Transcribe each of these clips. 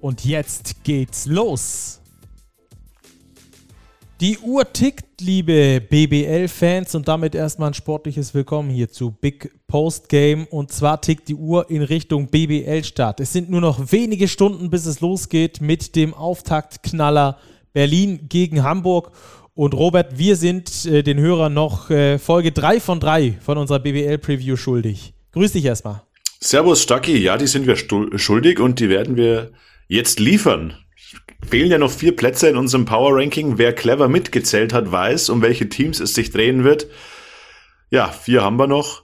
Und jetzt geht's los! Die Uhr tickt, liebe BBL-Fans, und damit erstmal ein sportliches Willkommen hier zu Big Post Game. Und zwar tickt die Uhr in Richtung BBL-Start. Es sind nur noch wenige Stunden, bis es losgeht mit dem Auftaktknaller Berlin gegen Hamburg. Und Robert, wir sind äh, den Hörern noch äh, Folge 3 von 3 von unserer BBL-Preview schuldig. Grüß dich erstmal. Servus, Stucky. Ja, die sind wir schuldig und die werden wir jetzt liefern fehlen ja noch vier Plätze in unserem Power Ranking. Wer clever mitgezählt hat, weiß, um welche Teams es sich drehen wird. Ja, vier haben wir noch.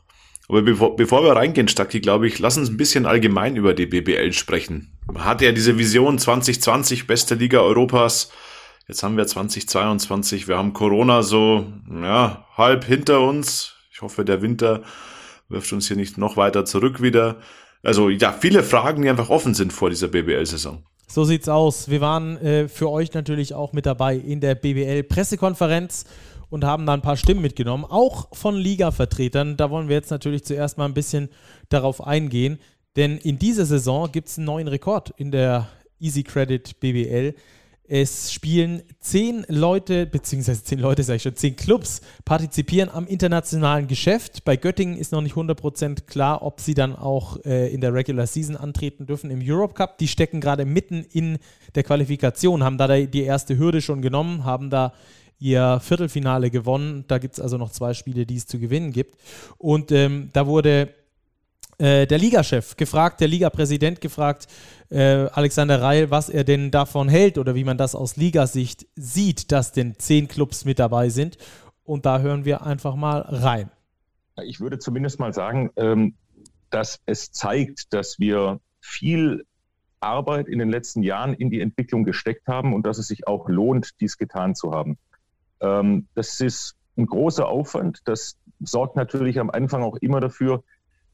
Aber bevor, bevor wir reingehen, Stacki, glaube ich, lass uns ein bisschen allgemein über die BBL sprechen. Man hatte ja diese Vision 2020, beste Liga Europas. Jetzt haben wir 2022. Wir haben Corona so, ja, halb hinter uns. Ich hoffe, der Winter wirft uns hier nicht noch weiter zurück wieder. Also, ja, viele Fragen, die einfach offen sind vor dieser BBL-Saison. So sieht's aus. Wir waren äh, für euch natürlich auch mit dabei in der BBL-Pressekonferenz und haben da ein paar Stimmen mitgenommen, auch von Liga-Vertretern. Da wollen wir jetzt natürlich zuerst mal ein bisschen darauf eingehen, denn in dieser Saison gibt es einen neuen Rekord in der Easy Credit BBL. Es spielen zehn Leute, beziehungsweise zehn Leute, sage ich schon, zehn Clubs partizipieren am internationalen Geschäft. Bei Göttingen ist noch nicht 100% klar, ob sie dann auch äh, in der Regular Season antreten dürfen im Europe Cup. Die stecken gerade mitten in der Qualifikation, haben da die erste Hürde schon genommen, haben da ihr Viertelfinale gewonnen. Da gibt es also noch zwei Spiele, die es zu gewinnen gibt. Und ähm, da wurde äh, der Ligachef gefragt, der Ligapräsident gefragt, äh, Alexander Reil, was er denn davon hält oder wie man das aus Ligasicht sieht, dass denn zehn Clubs mit dabei sind. Und da hören wir einfach mal rein. Ich würde zumindest mal sagen, ähm, dass es zeigt, dass wir viel Arbeit in den letzten Jahren in die Entwicklung gesteckt haben und dass es sich auch lohnt, dies getan zu haben. Ähm, das ist ein großer Aufwand. Das sorgt natürlich am Anfang auch immer dafür,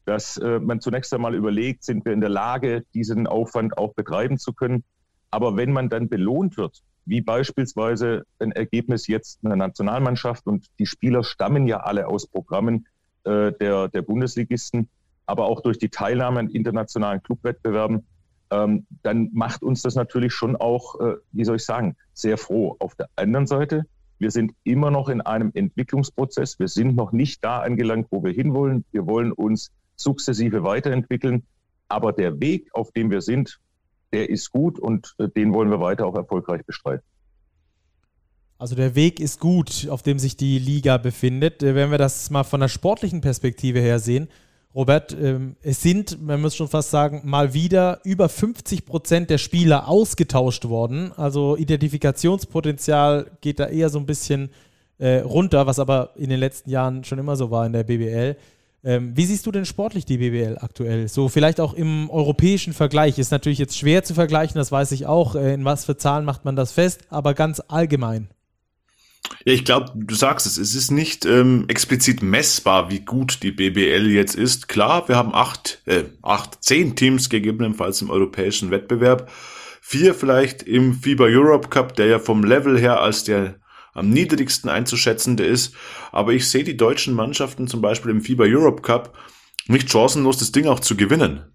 dass äh, man zunächst einmal überlegt, sind wir in der Lage, diesen Aufwand auch betreiben zu können. Aber wenn man dann belohnt wird, wie beispielsweise ein Ergebnis jetzt einer Nationalmannschaft und die Spieler stammen ja alle aus Programmen äh, der, der Bundesligisten, aber auch durch die Teilnahme an internationalen Clubwettbewerben, ähm, dann macht uns das natürlich schon auch, äh, wie soll ich sagen, sehr froh. Auf der anderen Seite, wir sind immer noch in einem Entwicklungsprozess. Wir sind noch nicht da angelangt, wo wir hinwollen. Wir wollen uns sukzessive weiterentwickeln. Aber der Weg, auf dem wir sind, der ist gut und äh, den wollen wir weiter auch erfolgreich bestreiten. Also der Weg ist gut, auf dem sich die Liga befindet. Äh, wenn wir das mal von der sportlichen Perspektive her sehen, Robert, ähm, es sind, man muss schon fast sagen, mal wieder über 50 Prozent der Spieler ausgetauscht worden. Also Identifikationspotenzial geht da eher so ein bisschen äh, runter, was aber in den letzten Jahren schon immer so war in der BBL. Ähm, wie siehst du denn sportlich die BBL aktuell? So vielleicht auch im europäischen Vergleich. Ist natürlich jetzt schwer zu vergleichen, das weiß ich auch. Äh, in was für Zahlen macht man das fest, aber ganz allgemein. Ja, ich glaube, du sagst es, es ist nicht ähm, explizit messbar, wie gut die BBL jetzt ist. Klar, wir haben acht, äh, acht, zehn Teams gegebenenfalls im europäischen Wettbewerb. Vier vielleicht im FIBA Europe Cup, der ja vom Level her als der am niedrigsten einzuschätzende ist. Aber ich sehe die deutschen Mannschaften zum Beispiel im FIBA Europe Cup nicht chancenlos, das Ding auch zu gewinnen.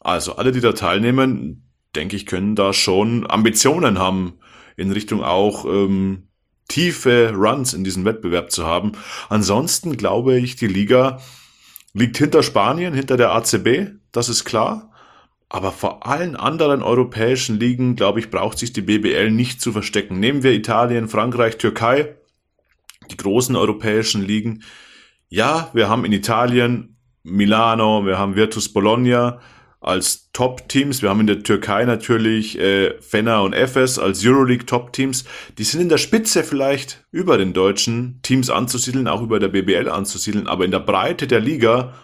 Also alle, die da teilnehmen, denke ich, können da schon Ambitionen haben, in Richtung auch ähm, tiefe Runs in diesem Wettbewerb zu haben. Ansonsten glaube ich, die Liga liegt hinter Spanien, hinter der ACB, das ist klar. Aber vor allen anderen europäischen Ligen, glaube ich, braucht sich die BBL nicht zu verstecken. Nehmen wir Italien, Frankreich, Türkei, die großen europäischen Ligen. Ja, wir haben in Italien Milano, wir haben Virtus Bologna als Top-Teams. Wir haben in der Türkei natürlich äh, Fenner und Efes als Euroleague-Top-Teams. Die sind in der Spitze vielleicht über den deutschen Teams anzusiedeln, auch über der BBL anzusiedeln. Aber in der Breite der Liga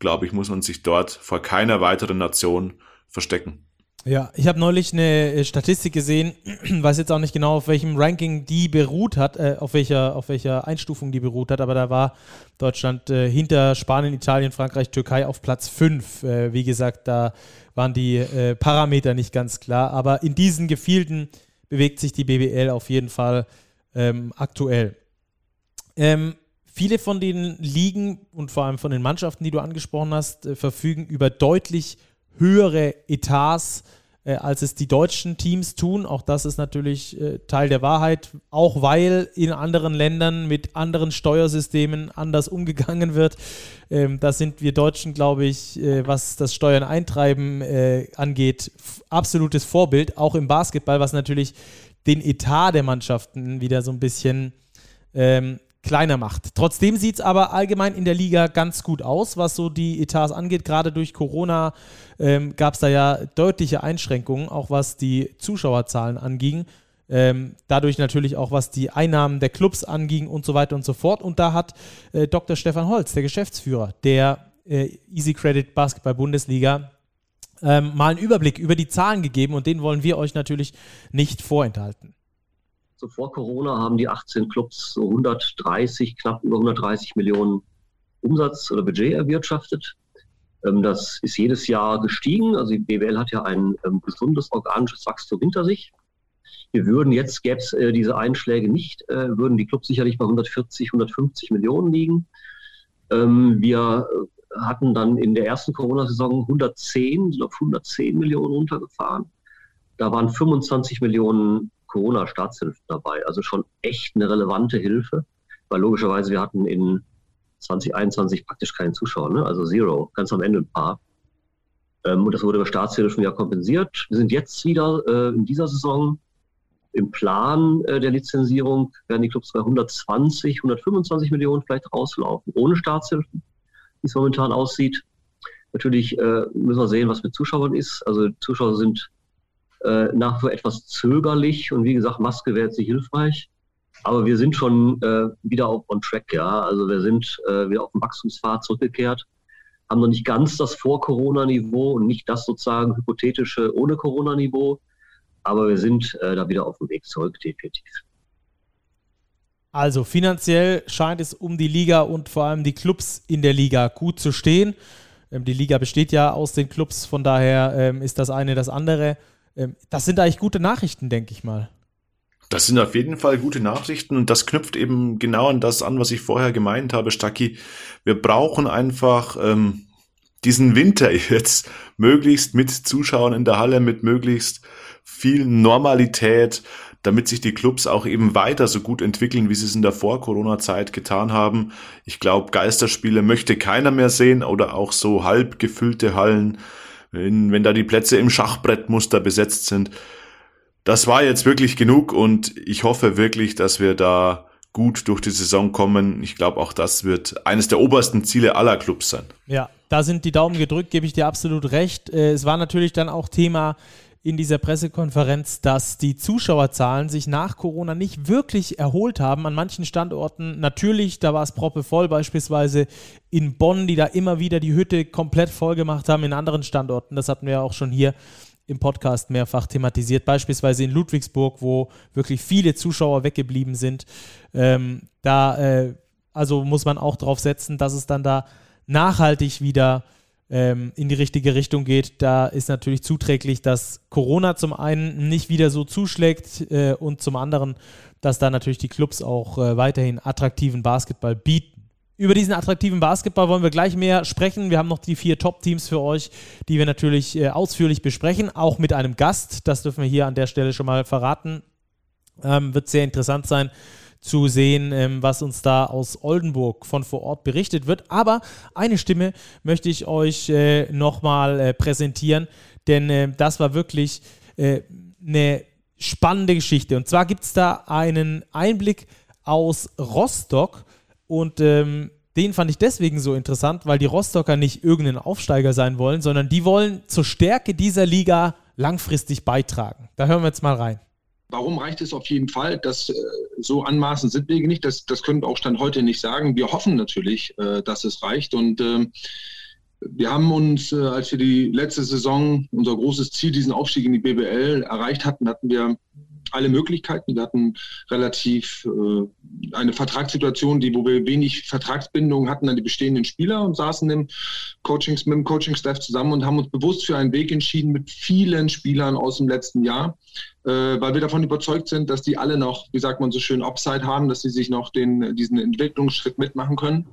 glaube ich, muss man sich dort vor keiner weiteren Nation verstecken. Ja, ich habe neulich eine äh, Statistik gesehen, weiß jetzt auch nicht genau, auf welchem Ranking die beruht hat, äh, auf, welcher, auf welcher Einstufung die beruht hat, aber da war Deutschland äh, hinter Spanien, Italien, Frankreich, Türkei auf Platz 5. Äh, wie gesagt, da waren die äh, Parameter nicht ganz klar, aber in diesen Gefilden bewegt sich die BBL auf jeden Fall ähm, aktuell. Ähm, viele von den Ligen und vor allem von den Mannschaften, die du angesprochen hast, äh, verfügen über deutlich höhere Etats, äh, als es die deutschen Teams tun. Auch das ist natürlich äh, Teil der Wahrheit, auch weil in anderen Ländern mit anderen Steuersystemen anders umgegangen wird. Ähm, da sind wir Deutschen, glaube ich, was das Steuern eintreiben angeht, absolutes Vorbild, auch im Basketball, was natürlich den Etat der Mannschaften wieder so ein bisschen ähm, kleiner macht. Trotzdem sieht es aber allgemein in der Liga ganz gut aus, was so die Etats angeht. Gerade durch Corona ähm, gab es da ja deutliche Einschränkungen, auch was die Zuschauerzahlen anging. Ähm, dadurch natürlich auch, was die Einnahmen der Clubs anging und so weiter und so fort. Und da hat äh, Dr. Stefan Holz, der Geschäftsführer der äh, Easy Credit Basketball Bundesliga, ähm, mal einen Überblick über die Zahlen gegeben und den wollen wir euch natürlich nicht vorenthalten. So vor Corona haben die 18 Clubs so 130, knapp über 130 Millionen Umsatz oder Budget erwirtschaftet. Ähm, das ist jedes Jahr gestiegen. Also die BWL hat ja ein ähm, gesundes organisches Wachstum hinter sich. Wir würden jetzt, gäbe es äh, diese Einschläge nicht, äh, würden die Clubs sicherlich bei 140, 150 Millionen liegen. Ähm, wir hatten dann in der ersten Corona-Saison 110, sind auf 110 Millionen runtergefahren. Da waren 25 Millionen Corona-Staatshilfen dabei. Also schon echt eine relevante Hilfe, weil logischerweise wir hatten in 2021 praktisch keinen Zuschauer, ne? also Zero, ganz am Ende ein paar. Ähm, und das wurde über Staatshilfen ja kompensiert. Wir sind jetzt wieder äh, in dieser Saison im Plan äh, der Lizenzierung, werden die Clubs bei 120, 125 Millionen vielleicht rauslaufen, ohne Staatshilfen, wie es momentan aussieht. Natürlich äh, müssen wir sehen, was mit Zuschauern ist. Also Zuschauer sind äh, nach wie vor etwas zögerlich und wie gesagt, Maske wäre jetzt nicht hilfreich. Aber wir sind schon äh, wieder auf on track, ja. Also wir sind äh, wieder auf dem Wachstumspfad zurückgekehrt, haben noch nicht ganz das Vor-Corona-Niveau und nicht das sozusagen hypothetische ohne Corona-Niveau. Aber wir sind äh, da wieder auf dem Weg zurück, definitiv. Also finanziell scheint es um die Liga und vor allem die Clubs in der Liga gut zu stehen. Ähm, die Liga besteht ja aus den Clubs, von daher ähm, ist das eine das andere. Ähm, das sind eigentlich gute Nachrichten, denke ich mal. Das sind auf jeden Fall gute Nachrichten und das knüpft eben genau an das an, was ich vorher gemeint habe, Stacki. Wir brauchen einfach ähm, diesen Winter jetzt möglichst mit Zuschauern in der Halle, mit möglichst viel Normalität, damit sich die Clubs auch eben weiter so gut entwickeln, wie sie es in der Vor-Corona-Zeit getan haben. Ich glaube, Geisterspiele möchte keiner mehr sehen oder auch so halb gefüllte Hallen wenn, wenn da die Plätze im Schachbrettmuster besetzt sind. Das war jetzt wirklich genug und ich hoffe wirklich, dass wir da gut durch die Saison kommen. Ich glaube, auch das wird eines der obersten Ziele aller Clubs sein. Ja, da sind die Daumen gedrückt, gebe ich dir absolut recht. Äh, es war natürlich dann auch Thema in dieser Pressekonferenz, dass die Zuschauerzahlen sich nach Corona nicht wirklich erholt haben. An manchen Standorten natürlich, da war es proppevoll, beispielsweise in Bonn, die da immer wieder die Hütte komplett voll gemacht haben. In anderen Standorten, das hatten wir ja auch schon hier im Podcast mehrfach thematisiert, beispielsweise in Ludwigsburg, wo wirklich viele Zuschauer weggeblieben sind. Ähm, da äh, also muss man auch darauf setzen, dass es dann da nachhaltig wieder ähm, in die richtige Richtung geht. Da ist natürlich zuträglich, dass Corona zum einen nicht wieder so zuschlägt äh, und zum anderen, dass da natürlich die Clubs auch äh, weiterhin attraktiven Basketball bieten. Über diesen attraktiven Basketball wollen wir gleich mehr sprechen. Wir haben noch die vier Top-Teams für euch, die wir natürlich äh, ausführlich besprechen, auch mit einem Gast. Das dürfen wir hier an der Stelle schon mal verraten. Ähm, wird sehr interessant sein zu sehen, ähm, was uns da aus Oldenburg von vor Ort berichtet wird. Aber eine Stimme möchte ich euch äh, nochmal äh, präsentieren, denn äh, das war wirklich äh, eine spannende Geschichte. Und zwar gibt es da einen Einblick aus Rostock und ähm, den fand ich deswegen so interessant, weil die Rostocker nicht irgendein Aufsteiger sein wollen, sondern die wollen zur Stärke dieser Liga langfristig beitragen. Da hören wir jetzt mal rein. Warum reicht es auf jeden Fall? Das, äh, so anmaßend sind wir nicht. Das, das können wir auch Stand heute nicht sagen. Wir hoffen natürlich, äh, dass es reicht. Und ähm, wir haben uns, äh, als wir die letzte Saison, unser großes Ziel, diesen Aufstieg in die BBL erreicht hatten, hatten wir alle Möglichkeiten. Wir hatten relativ äh, eine Vertragssituation, die, wo wir wenig Vertragsbindungen hatten an die bestehenden Spieler und saßen im Coachings, mit dem Coaching-Staff zusammen und haben uns bewusst für einen Weg entschieden mit vielen Spielern aus dem letzten Jahr, äh, weil wir davon überzeugt sind, dass die alle noch, wie sagt man so schön, Upside haben, dass sie sich noch den, diesen Entwicklungsschritt mitmachen können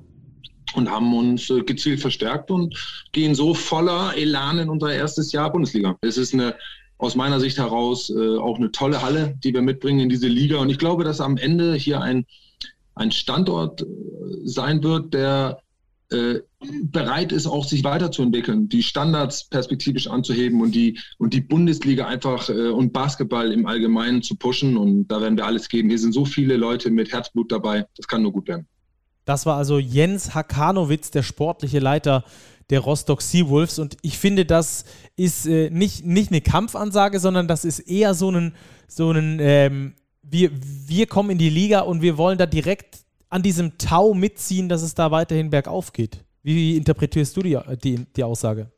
und haben uns äh, gezielt verstärkt und gehen so voller Elan in unser erstes Jahr Bundesliga. Es ist eine aus meiner Sicht heraus äh, auch eine tolle Halle, die wir mitbringen in diese Liga. Und ich glaube, dass am Ende hier ein, ein Standort äh, sein wird, der äh, bereit ist, auch sich weiterzuentwickeln, die Standards perspektivisch anzuheben und die, und die Bundesliga einfach äh, und Basketball im Allgemeinen zu pushen. Und da werden wir alles geben. Hier sind so viele Leute mit Herzblut dabei. Das kann nur gut werden. Das war also Jens Hakanowitz, der sportliche Leiter der Rostock Seawolves. Und ich finde, das ist äh, nicht, nicht eine Kampfansage, sondern das ist eher so ein, so ähm, wir, wir kommen in die Liga und wir wollen da direkt an diesem Tau mitziehen, dass es da weiterhin bergauf geht. Wie interpretierst du die, die, die Aussage?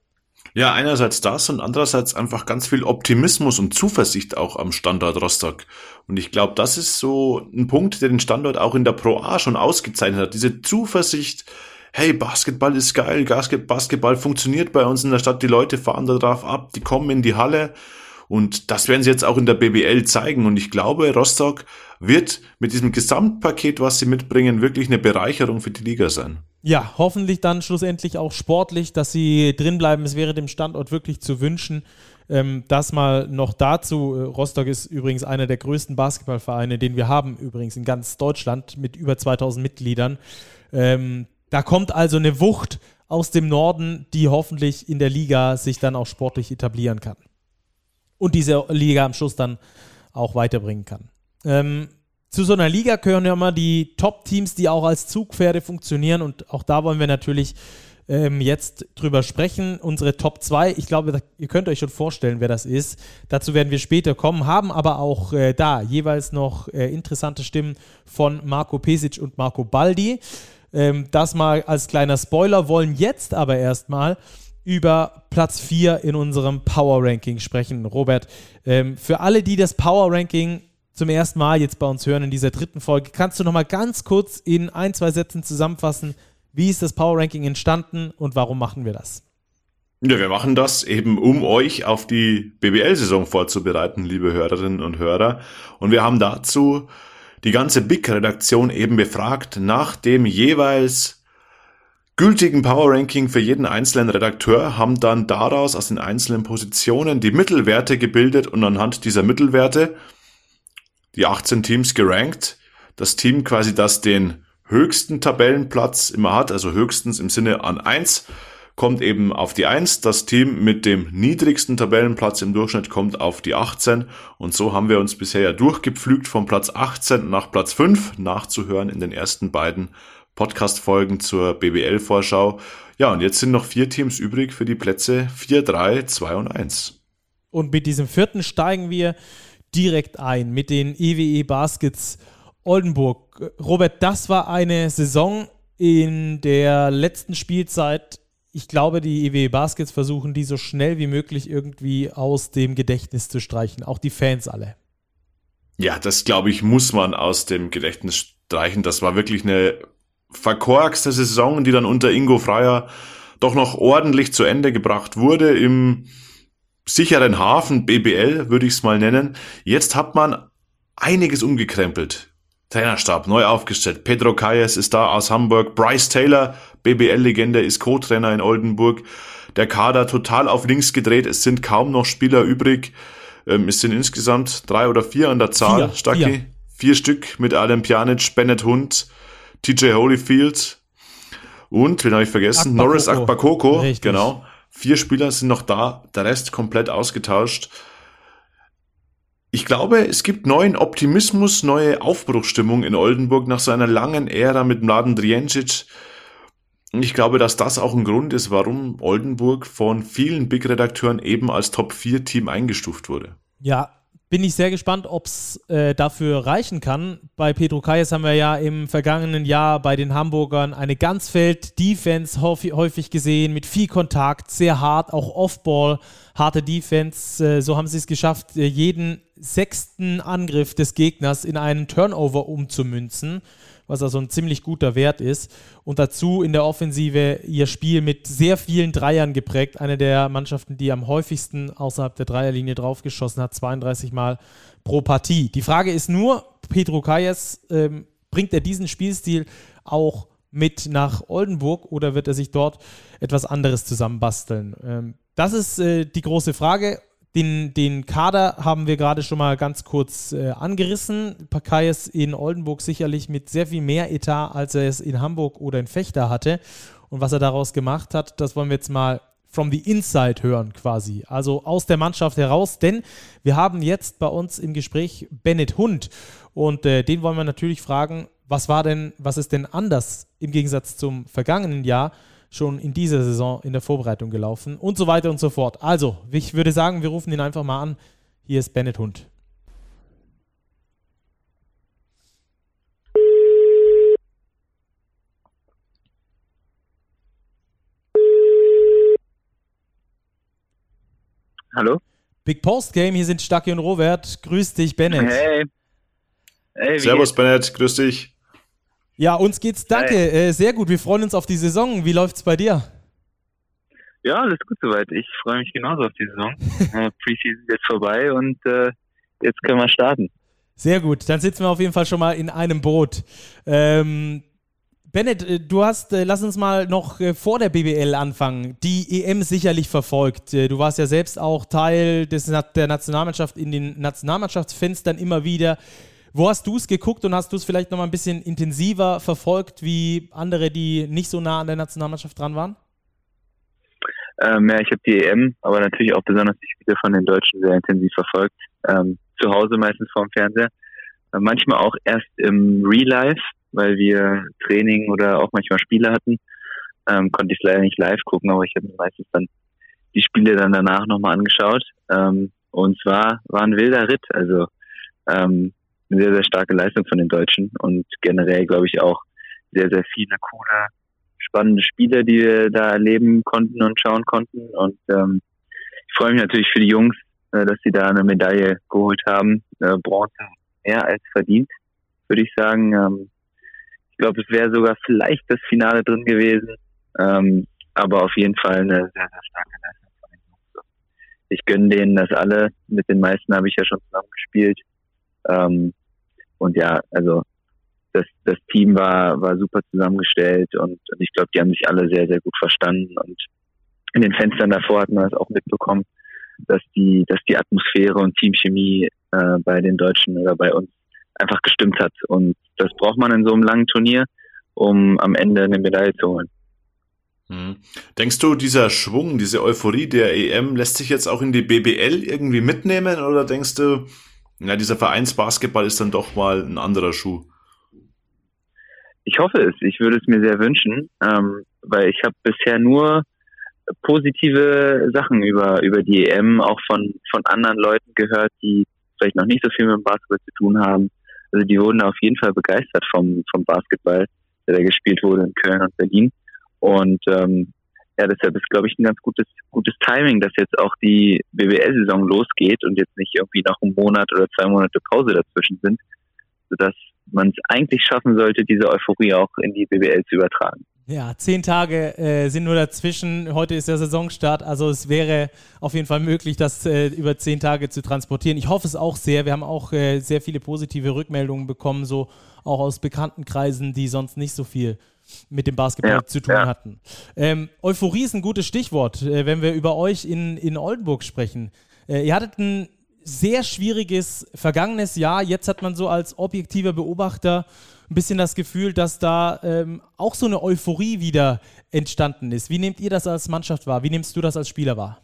Ja, einerseits das und andererseits einfach ganz viel Optimismus und Zuversicht auch am Standort Rostock. Und ich glaube, das ist so ein Punkt, der den Standort auch in der Pro A schon ausgezeichnet hat. Diese Zuversicht, hey, Basketball ist geil, Basketball funktioniert bei uns in der Stadt, die Leute fahren da drauf ab, die kommen in die Halle und das werden sie jetzt auch in der BBL zeigen und ich glaube, Rostock wird mit diesem Gesamtpaket, was sie mitbringen, wirklich eine Bereicherung für die Liga sein. Ja, hoffentlich dann schlussendlich auch sportlich, dass sie drinbleiben. Es wäre dem Standort wirklich zu wünschen. Ähm, das mal noch dazu. Äh, Rostock ist übrigens einer der größten Basketballvereine, den wir haben, übrigens in ganz Deutschland mit über 2000 Mitgliedern. Ähm, da kommt also eine Wucht aus dem Norden, die hoffentlich in der Liga sich dann auch sportlich etablieren kann. Und diese Liga am Schluss dann auch weiterbringen kann. Ähm, zu so einer Liga gehören ja immer die Top-Teams, die auch als Zugpferde funktionieren. Und auch da wollen wir natürlich ähm, jetzt drüber sprechen. Unsere Top 2, ich glaube, ihr könnt euch schon vorstellen, wer das ist. Dazu werden wir später kommen, haben aber auch äh, da jeweils noch äh, interessante Stimmen von Marco Pesic und Marco Baldi. Ähm, das mal als kleiner Spoiler, wollen jetzt aber erstmal über Platz 4 in unserem Power Ranking sprechen. Robert, ähm, für alle, die das Power Ranking zum ersten Mal jetzt bei uns hören in dieser dritten Folge, kannst du noch mal ganz kurz in ein, zwei Sätzen zusammenfassen, wie ist das Power Ranking entstanden und warum machen wir das? Ja, wir machen das eben, um euch auf die BBL-Saison vorzubereiten, liebe Hörerinnen und Hörer. Und wir haben dazu die ganze Big-Redaktion eben befragt nach dem jeweils gültigen Power Ranking für jeden einzelnen Redakteur, haben dann daraus aus den einzelnen Positionen die Mittelwerte gebildet und anhand dieser Mittelwerte die 18 Teams gerankt. Das Team quasi, das den höchsten Tabellenplatz immer hat, also höchstens im Sinne an 1, kommt eben auf die 1. Das Team mit dem niedrigsten Tabellenplatz im Durchschnitt kommt auf die 18. Und so haben wir uns bisher ja durchgepflügt von Platz 18 nach Platz 5 nachzuhören in den ersten beiden Podcast-Folgen zur BBL-Vorschau. Ja, und jetzt sind noch vier Teams übrig für die Plätze 4, 3, 2 und 1. Und mit diesem vierten steigen wir direkt ein mit den EWE e Baskets Oldenburg. Robert, das war eine Saison in der letzten Spielzeit ich glaube, die EW Baskets versuchen, die so schnell wie möglich irgendwie aus dem Gedächtnis zu streichen. Auch die Fans alle. Ja, das glaube ich, muss man aus dem Gedächtnis streichen. Das war wirklich eine verkorkste Saison, die dann unter Ingo Freier doch noch ordentlich zu Ende gebracht wurde im sicheren Hafen BBL, würde ich es mal nennen. Jetzt hat man einiges umgekrempelt. Trainerstab neu aufgestellt. Pedro Calles ist da aus Hamburg. Bryce Taylor, BBL-Legende, ist Co-Trainer in Oldenburg. Der Kader total auf links gedreht. Es sind kaum noch Spieler übrig. Ähm, es sind insgesamt drei oder vier an der Zahl. Vier, Stacki. Vier. vier Stück mit Adam Pjanic, Bennett Hund, TJ Holyfield und, wen habe ich vergessen? Akbakoko. Norris Akbakoko. Richtig. Genau. Vier Spieler sind noch da, der Rest komplett ausgetauscht ich glaube, es gibt neuen Optimismus, neue Aufbruchstimmung in Oldenburg nach so einer langen Ära mit Mladen Driencic. Und ich glaube, dass das auch ein Grund ist, warum Oldenburg von vielen Big-Redakteuren eben als Top-4-Team eingestuft wurde. Ja, bin ich sehr gespannt, ob es äh, dafür reichen kann. Bei Pedro Kayes haben wir ja im vergangenen Jahr bei den Hamburgern eine Ganzfeld-Defense häufig gesehen, mit viel Kontakt, sehr hart, auch Offball, harte Defense. Äh, so haben sie es geschafft, äh, jeden sechsten Angriff des Gegners in einen Turnover umzumünzen was also ein ziemlich guter Wert ist. Und dazu in der Offensive ihr Spiel mit sehr vielen Dreiern geprägt. Eine der Mannschaften, die am häufigsten außerhalb der Dreierlinie draufgeschossen hat, 32 Mal pro Partie. Die Frage ist nur, Pedro Kayes, ähm, bringt er diesen Spielstil auch mit nach Oldenburg oder wird er sich dort etwas anderes zusammenbasteln? Ähm, das ist äh, die große Frage. Den, den Kader haben wir gerade schon mal ganz kurz äh, angerissen. Pakayes in Oldenburg sicherlich mit sehr viel mehr Etat, als er es in Hamburg oder in Fechter hatte. Und was er daraus gemacht hat, das wollen wir jetzt mal from the inside hören quasi. Also aus der Mannschaft heraus, denn wir haben jetzt bei uns im Gespräch Bennett Hund und äh, den wollen wir natürlich fragen, was war denn, was ist denn anders im Gegensatz zum vergangenen Jahr? Schon in dieser Saison in der Vorbereitung gelaufen und so weiter und so fort. Also, ich würde sagen, wir rufen ihn einfach mal an. Hier ist Bennett Hund. Hallo? Big Post Game, hier sind Stacki und Robert. Grüß dich, Bennett. Hey. hey Servus, Bennett, grüß dich. Ja, uns geht's, danke, äh, sehr gut. Wir freuen uns auf die Saison. Wie läuft's bei dir? Ja, alles gut soweit. Ich freue mich genauso auf die Saison. äh, Preseason ist jetzt vorbei und äh, jetzt können wir starten. Sehr gut, dann sitzen wir auf jeden Fall schon mal in einem Boot. Ähm, Bennett, äh, du hast, äh, lass uns mal noch vor der BBL anfangen, die EM sicherlich verfolgt. Du warst ja selbst auch Teil des, der Nationalmannschaft in den Nationalmannschaftsfenstern immer wieder. Wo hast du es geguckt und hast du es vielleicht noch mal ein bisschen intensiver verfolgt wie andere, die nicht so nah an der Nationalmannschaft dran waren? Ähm, ja, ich habe die EM, aber natürlich auch besonders die Spiele von den Deutschen sehr intensiv verfolgt. Ähm, zu Hause meistens vorm Fernseher. Äh, manchmal auch erst im Real Life, weil wir Training oder auch manchmal Spiele hatten. Ähm, konnte ich leider nicht live gucken, aber ich habe mir meistens dann die Spiele dann danach nochmal angeschaut. Ähm, und zwar war ein wilder Ritt. Also ähm, eine sehr, sehr starke Leistung von den Deutschen und generell, glaube ich, auch sehr, sehr viele coole, spannende Spiele, die wir da erleben konnten und schauen konnten. Und ähm, ich freue mich natürlich für die Jungs, äh, dass sie da eine Medaille geholt haben. Äh, Bronze mehr als verdient, würde ich sagen. Ähm, ich glaube, es wäre sogar vielleicht das Finale drin gewesen. Ähm, aber auf jeden Fall eine sehr, sehr starke Leistung von den Jungs. Ich gönne denen das alle. Mit den meisten habe ich ja schon zusammen gespielt. Ähm, und ja, also das, das Team war, war super zusammengestellt und, und ich glaube, die haben sich alle sehr, sehr gut verstanden. Und in den Fenstern davor hat man das auch mitbekommen, dass die, dass die Atmosphäre und Teamchemie äh, bei den Deutschen oder bei uns einfach gestimmt hat. Und das braucht man in so einem langen Turnier, um am Ende eine Medaille zu holen. Hm. Denkst du, dieser Schwung, diese Euphorie der EM lässt sich jetzt auch in die BBL irgendwie mitnehmen oder denkst du, ja, dieser Vereinsbasketball ist dann doch mal ein anderer Schuh. Ich hoffe es. Ich würde es mir sehr wünschen, ähm, weil ich habe bisher nur positive Sachen über über die EM auch von von anderen Leuten gehört, die vielleicht noch nicht so viel mit dem Basketball zu tun haben. Also die wurden auf jeden Fall begeistert vom vom Basketball, der da gespielt wurde in Köln und Berlin. Und ähm, ja, deshalb ist, glaube ich, ein ganz gutes, gutes Timing, dass jetzt auch die BWL-Saison losgeht und jetzt nicht irgendwie noch ein Monat oder zwei Monate Pause dazwischen sind, sodass man es eigentlich schaffen sollte, diese Euphorie auch in die BWL zu übertragen. Ja, zehn Tage äh, sind nur dazwischen. Heute ist der Saisonstart. Also es wäre auf jeden Fall möglich, das äh, über zehn Tage zu transportieren. Ich hoffe es auch sehr. Wir haben auch äh, sehr viele positive Rückmeldungen bekommen, so auch aus bekannten Kreisen, die sonst nicht so viel mit dem Basketball ja, zu tun ja. hatten. Ähm, Euphorie ist ein gutes Stichwort, äh, wenn wir über euch in, in Oldenburg sprechen. Äh, ihr hattet ein sehr schwieriges vergangenes Jahr. Jetzt hat man so als objektiver Beobachter ein bisschen das Gefühl, dass da ähm, auch so eine Euphorie wieder entstanden ist. Wie nehmt ihr das als Mannschaft wahr? Wie nimmst du das als Spieler wahr?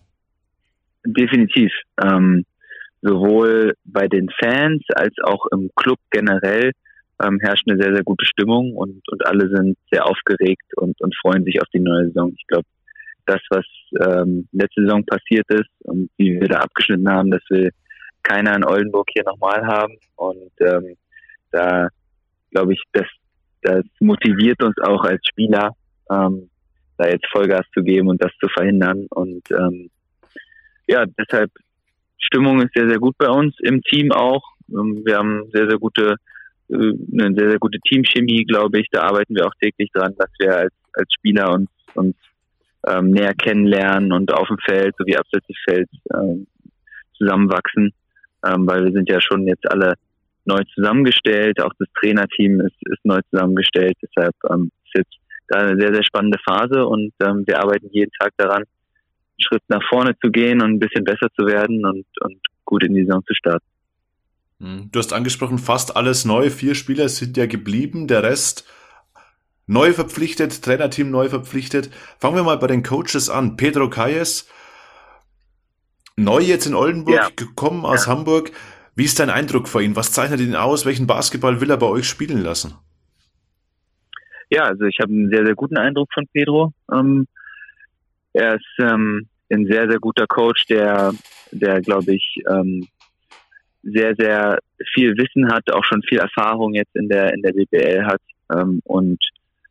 Definitiv. Ähm, sowohl bei den Fans als auch im Club generell ähm, herrscht eine sehr, sehr gute Stimmung und, und alle sind sehr aufgeregt und, und freuen sich auf die neue Saison. Ich glaube, das, was ähm, letzte Saison passiert ist und wie wir da abgeschnitten haben, dass wir keiner in Oldenburg hier nochmal haben. Und ähm, da glaube ich, das, das motiviert uns auch als Spieler, ähm, da jetzt Vollgas zu geben und das zu verhindern. Und ähm, ja, deshalb Stimmung ist sehr, sehr gut bei uns im Team auch. Ähm, wir haben sehr, sehr gute, eine sehr, sehr gute Teamchemie, glaube ich. Da arbeiten wir auch täglich dran, dass wir als, als Spieler uns, uns ähm, näher kennenlernen und auf dem Feld sowie abseits des Felds ähm, zusammenwachsen, ähm, weil wir sind ja schon jetzt alle neu zusammengestellt, auch das Trainerteam ist, ist neu zusammengestellt, deshalb ähm, ist jetzt da eine sehr, sehr spannende Phase und ähm, wir arbeiten jeden Tag daran, einen Schritt nach vorne zu gehen und ein bisschen besser zu werden und, und gut in die Saison zu starten. Hm. Du hast angesprochen, fast alles neu, vier Spieler sind ja geblieben, der Rest neu verpflichtet, Trainerteam neu verpflichtet. Fangen wir mal bei den Coaches an. Pedro Calles, neu jetzt in Oldenburg, ja. gekommen aus ja. Hamburg. Wie ist dein Eindruck vor ihm? Was zeichnet ihn aus? Welchen Basketball will er bei euch spielen lassen? Ja, also ich habe einen sehr, sehr guten Eindruck von Pedro. Ähm, er ist ähm, ein sehr, sehr guter Coach, der, der glaube ich, ähm, sehr, sehr viel Wissen hat, auch schon viel Erfahrung jetzt in der, in der BBL hat ähm, und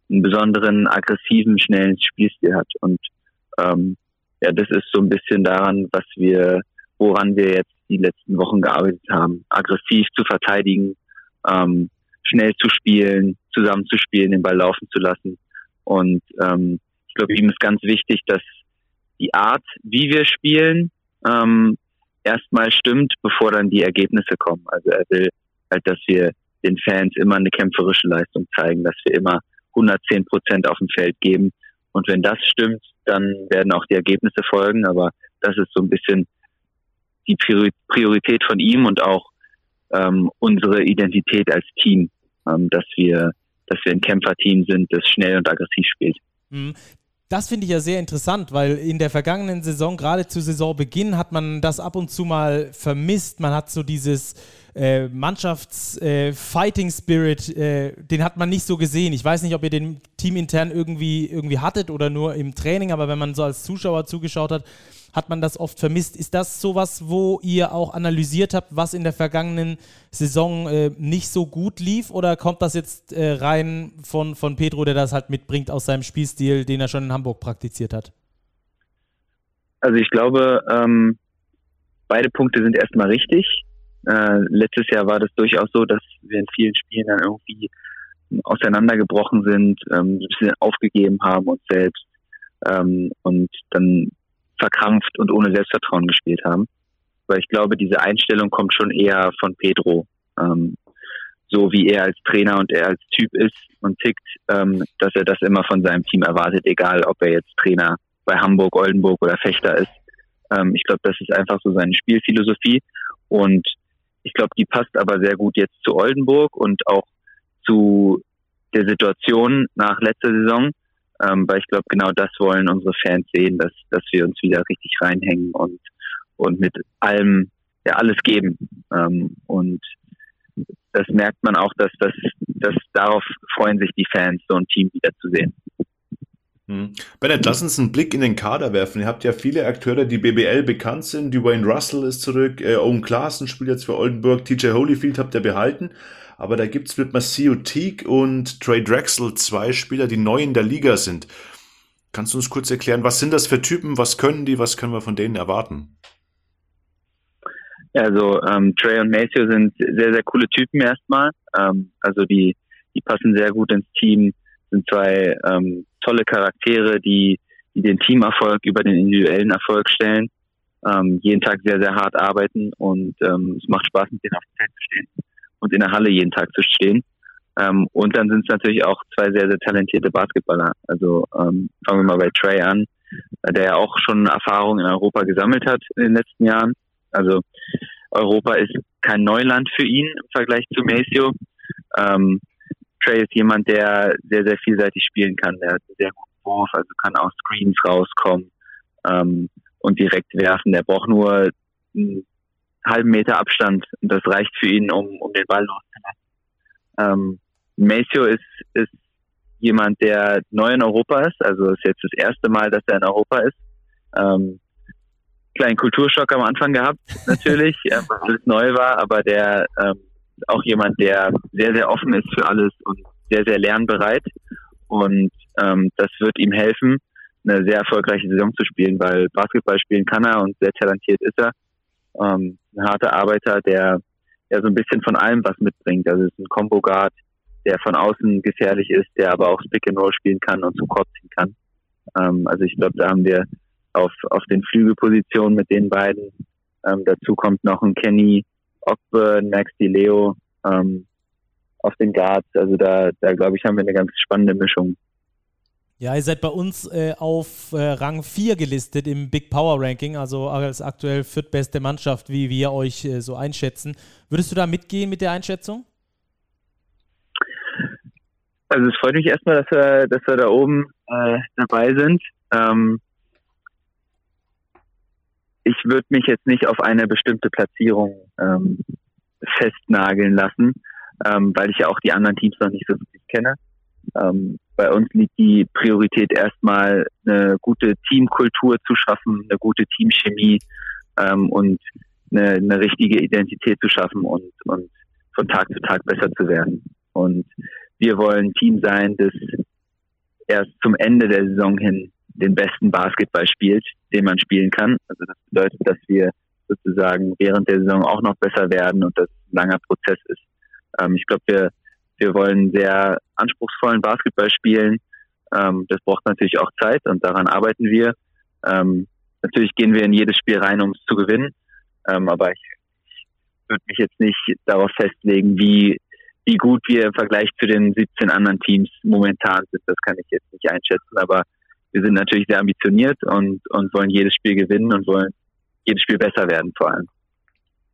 einen besonderen aggressiven, schnellen Spielstil hat. Und ähm, ja, das ist so ein bisschen daran, was wir, woran wir jetzt die letzten Wochen gearbeitet haben. Aggressiv zu verteidigen, ähm, schnell zu spielen, zusammenzuspielen, den Ball laufen zu lassen. Und ähm, ich glaube, ihm ist ganz wichtig, dass die Art, wie wir spielen, ähm, erstmal stimmt, bevor dann die Ergebnisse kommen. Also er will halt, dass wir den Fans immer eine kämpferische Leistung zeigen, dass wir immer 110 Prozent auf dem Feld geben. Und wenn das stimmt, dann werden auch die Ergebnisse folgen. Aber das ist so ein bisschen die Priorität von ihm und auch ähm, unsere Identität als Team, ähm, dass wir, dass wir ein Kämpferteam sind, das schnell und aggressiv spielt. Das finde ich ja sehr interessant, weil in der vergangenen Saison, gerade zu Saisonbeginn, hat man das ab und zu mal vermisst. Man hat so dieses äh, Mannschafts-Fighting-Spirit, äh, äh, den hat man nicht so gesehen. Ich weiß nicht, ob ihr den teamintern irgendwie, irgendwie hattet oder nur im Training, aber wenn man so als Zuschauer zugeschaut hat, hat man das oft vermisst. Ist das sowas, wo ihr auch analysiert habt, was in der vergangenen Saison äh, nicht so gut lief? Oder kommt das jetzt äh, rein von, von Pedro, der das halt mitbringt aus seinem Spielstil, den er schon in Hamburg praktiziert hat? Also ich glaube, ähm, beide Punkte sind erstmal richtig. Äh, letztes Jahr war das durchaus so, dass wir in vielen Spielen dann irgendwie auseinandergebrochen sind, ähm, ein bisschen aufgegeben haben uns selbst ähm, und dann verkrampft und ohne Selbstvertrauen gespielt haben. Weil ich glaube, diese Einstellung kommt schon eher von Pedro. Ähm, so wie er als Trainer und er als Typ ist und tickt, ähm, dass er das immer von seinem Team erwartet, egal ob er jetzt Trainer bei Hamburg, Oldenburg oder Fechter ist. Ähm, ich glaube, das ist einfach so seine Spielphilosophie und ich glaube, die passt aber sehr gut jetzt zu Oldenburg und auch zu der Situation nach letzter Saison, ähm, weil ich glaube, genau das wollen unsere Fans sehen, dass, dass wir uns wieder richtig reinhängen und, und mit allem, ja, alles geben. Ähm, und das merkt man auch, dass das, dass darauf freuen sich die Fans, so ein Team wieder Hm. Bennett, lass uns einen Blick in den Kader werfen. Ihr habt ja viele Akteure, die BBL bekannt sind. Dwayne Russell ist zurück, äh, Owen Klaassen spielt jetzt für Oldenburg, TJ Holyfield habt ihr behalten. Aber da gibt's mit Massio Teague und Trey Drexel zwei Spieler, die neu in der Liga sind. Kannst du uns kurz erklären, was sind das für Typen, was können die, was können wir von denen erwarten? Also ähm, Trey und Maceo sind sehr, sehr coole Typen erstmal. Ähm, also die, die passen sehr gut ins Team, sind zwei ähm, tolle Charaktere, die, die den Teamerfolg über den individuellen Erfolg stellen, ähm, jeden Tag sehr, sehr hart arbeiten und ähm, es macht Spaß, mit denen auf dem Feld zu stehen und in der Halle jeden Tag zu stehen. Ähm, und dann sind es natürlich auch zwei sehr, sehr talentierte Basketballer. Also ähm, fangen wir mal bei Trey an, der ja auch schon Erfahrung in Europa gesammelt hat in den letzten Jahren. Also Europa ist kein Neuland für ihn im Vergleich zu Maceo. Ähm, Trey ist jemand, der sehr, sehr vielseitig spielen kann. Der hat einen sehr guten Wurf, also kann aus Screens rauskommen ähm, und direkt werfen. Der braucht nur einen halben Meter Abstand und das reicht für ihn, um, um den Ball loszulassen. Ähm, Maceo ist, ist jemand, der neu in Europa ist, also ist jetzt das erste Mal, dass er in Europa ist. Ähm, kleinen Kulturschock am Anfang gehabt, natürlich, weil alles neu war, aber der ähm, auch jemand, der sehr, sehr offen ist für alles und sehr, sehr lernbereit. Und ähm, das wird ihm helfen, eine sehr erfolgreiche Saison zu spielen, weil Basketball spielen kann er und sehr talentiert ist er. Ähm, ein harter Arbeiter, der ja so ein bisschen von allem was mitbringt. Also ist ein Combo Guard, der von außen gefährlich ist, der aber auch Pick and Roll spielen kann und zum Korb ziehen kann. Ähm, also ich glaube, da haben wir auf, auf den Flügelpositionen mit den beiden. Ähm, dazu kommt noch ein Kenny Ogbe, Max Di Leo ähm, auf den Guards. Also da, da glaube ich, haben wir eine ganz spannende Mischung. Ja, ihr seid bei uns äh, auf äh, Rang 4 gelistet im Big Power Ranking, also als aktuell viertbeste Mannschaft, wie wir euch äh, so einschätzen. Würdest du da mitgehen mit der Einschätzung? Also es freut mich erstmal, dass wir, dass wir da oben äh, dabei sind. Ähm, ich würde mich jetzt nicht auf eine bestimmte Platzierung ähm, festnageln lassen, ähm, weil ich ja auch die anderen Teams noch nicht so wirklich kenne. Ähm, bei uns liegt die Priorität erstmal eine gute Teamkultur zu schaffen, eine gute Teamchemie ähm, und eine, eine richtige Identität zu schaffen und, und von Tag zu Tag besser zu werden. Und wir wollen ein Team sein, das erst zum Ende der Saison hin den besten Basketball spielt, den man spielen kann. Also das bedeutet, dass wir sozusagen während der Saison auch noch besser werden und das ein langer Prozess ist. Ähm, ich glaube, wir, wir wollen sehr anspruchsvollen Basketball spielen. Ähm, das braucht natürlich auch Zeit und daran arbeiten wir. Ähm, natürlich gehen wir in jedes Spiel rein, um es zu gewinnen. Ähm, aber ich, würde mich jetzt nicht darauf festlegen, wie wie gut wir im Vergleich zu den 17 anderen Teams momentan sind, das kann ich jetzt nicht einschätzen. Aber wir sind natürlich sehr ambitioniert und, und wollen jedes Spiel gewinnen und wollen jedes Spiel besser werden vor allem.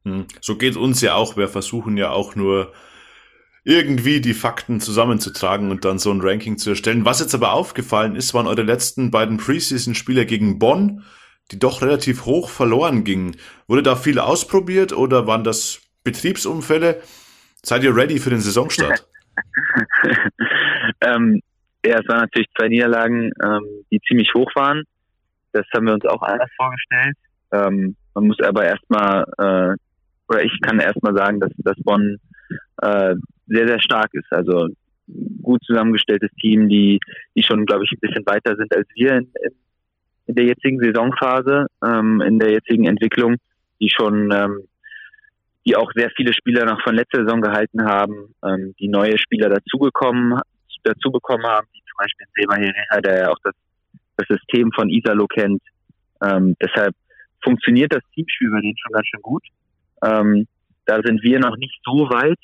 Hm. So geht uns ja auch. Wir versuchen ja auch nur irgendwie die Fakten zusammenzutragen und dann so ein Ranking zu erstellen. Was jetzt aber aufgefallen ist, waren eure letzten beiden Preseason-Spiele gegen Bonn, die doch relativ hoch verloren gingen. Wurde da viel ausprobiert oder waren das Betriebsunfälle? Seid ihr ready für den Saisonstart? ähm, ja, es waren natürlich zwei Niederlagen, ähm, die ziemlich hoch waren. Das haben wir uns auch anders vorgestellt. Ähm, man muss aber erstmal, äh, oder ich kann erstmal sagen, dass, dass Bonn äh, sehr, sehr stark ist. Also gut zusammengestelltes Team, die, die schon, glaube ich, ein bisschen weiter sind als wir in, in, der jetzigen Saisonphase, ähm, in der jetzigen Entwicklung, die schon ähm, die auch sehr viele Spieler noch von letzter Saison gehalten haben, ähm, die neue Spieler dazugekommen dazu bekommen haben, wie zum Beispiel Seba Herrera, der ja auch das, das System von Isalo kennt. Ähm, deshalb funktioniert das Teamspiel bei denen schon ganz schön gut. Ähm, da sind wir noch nicht so weit,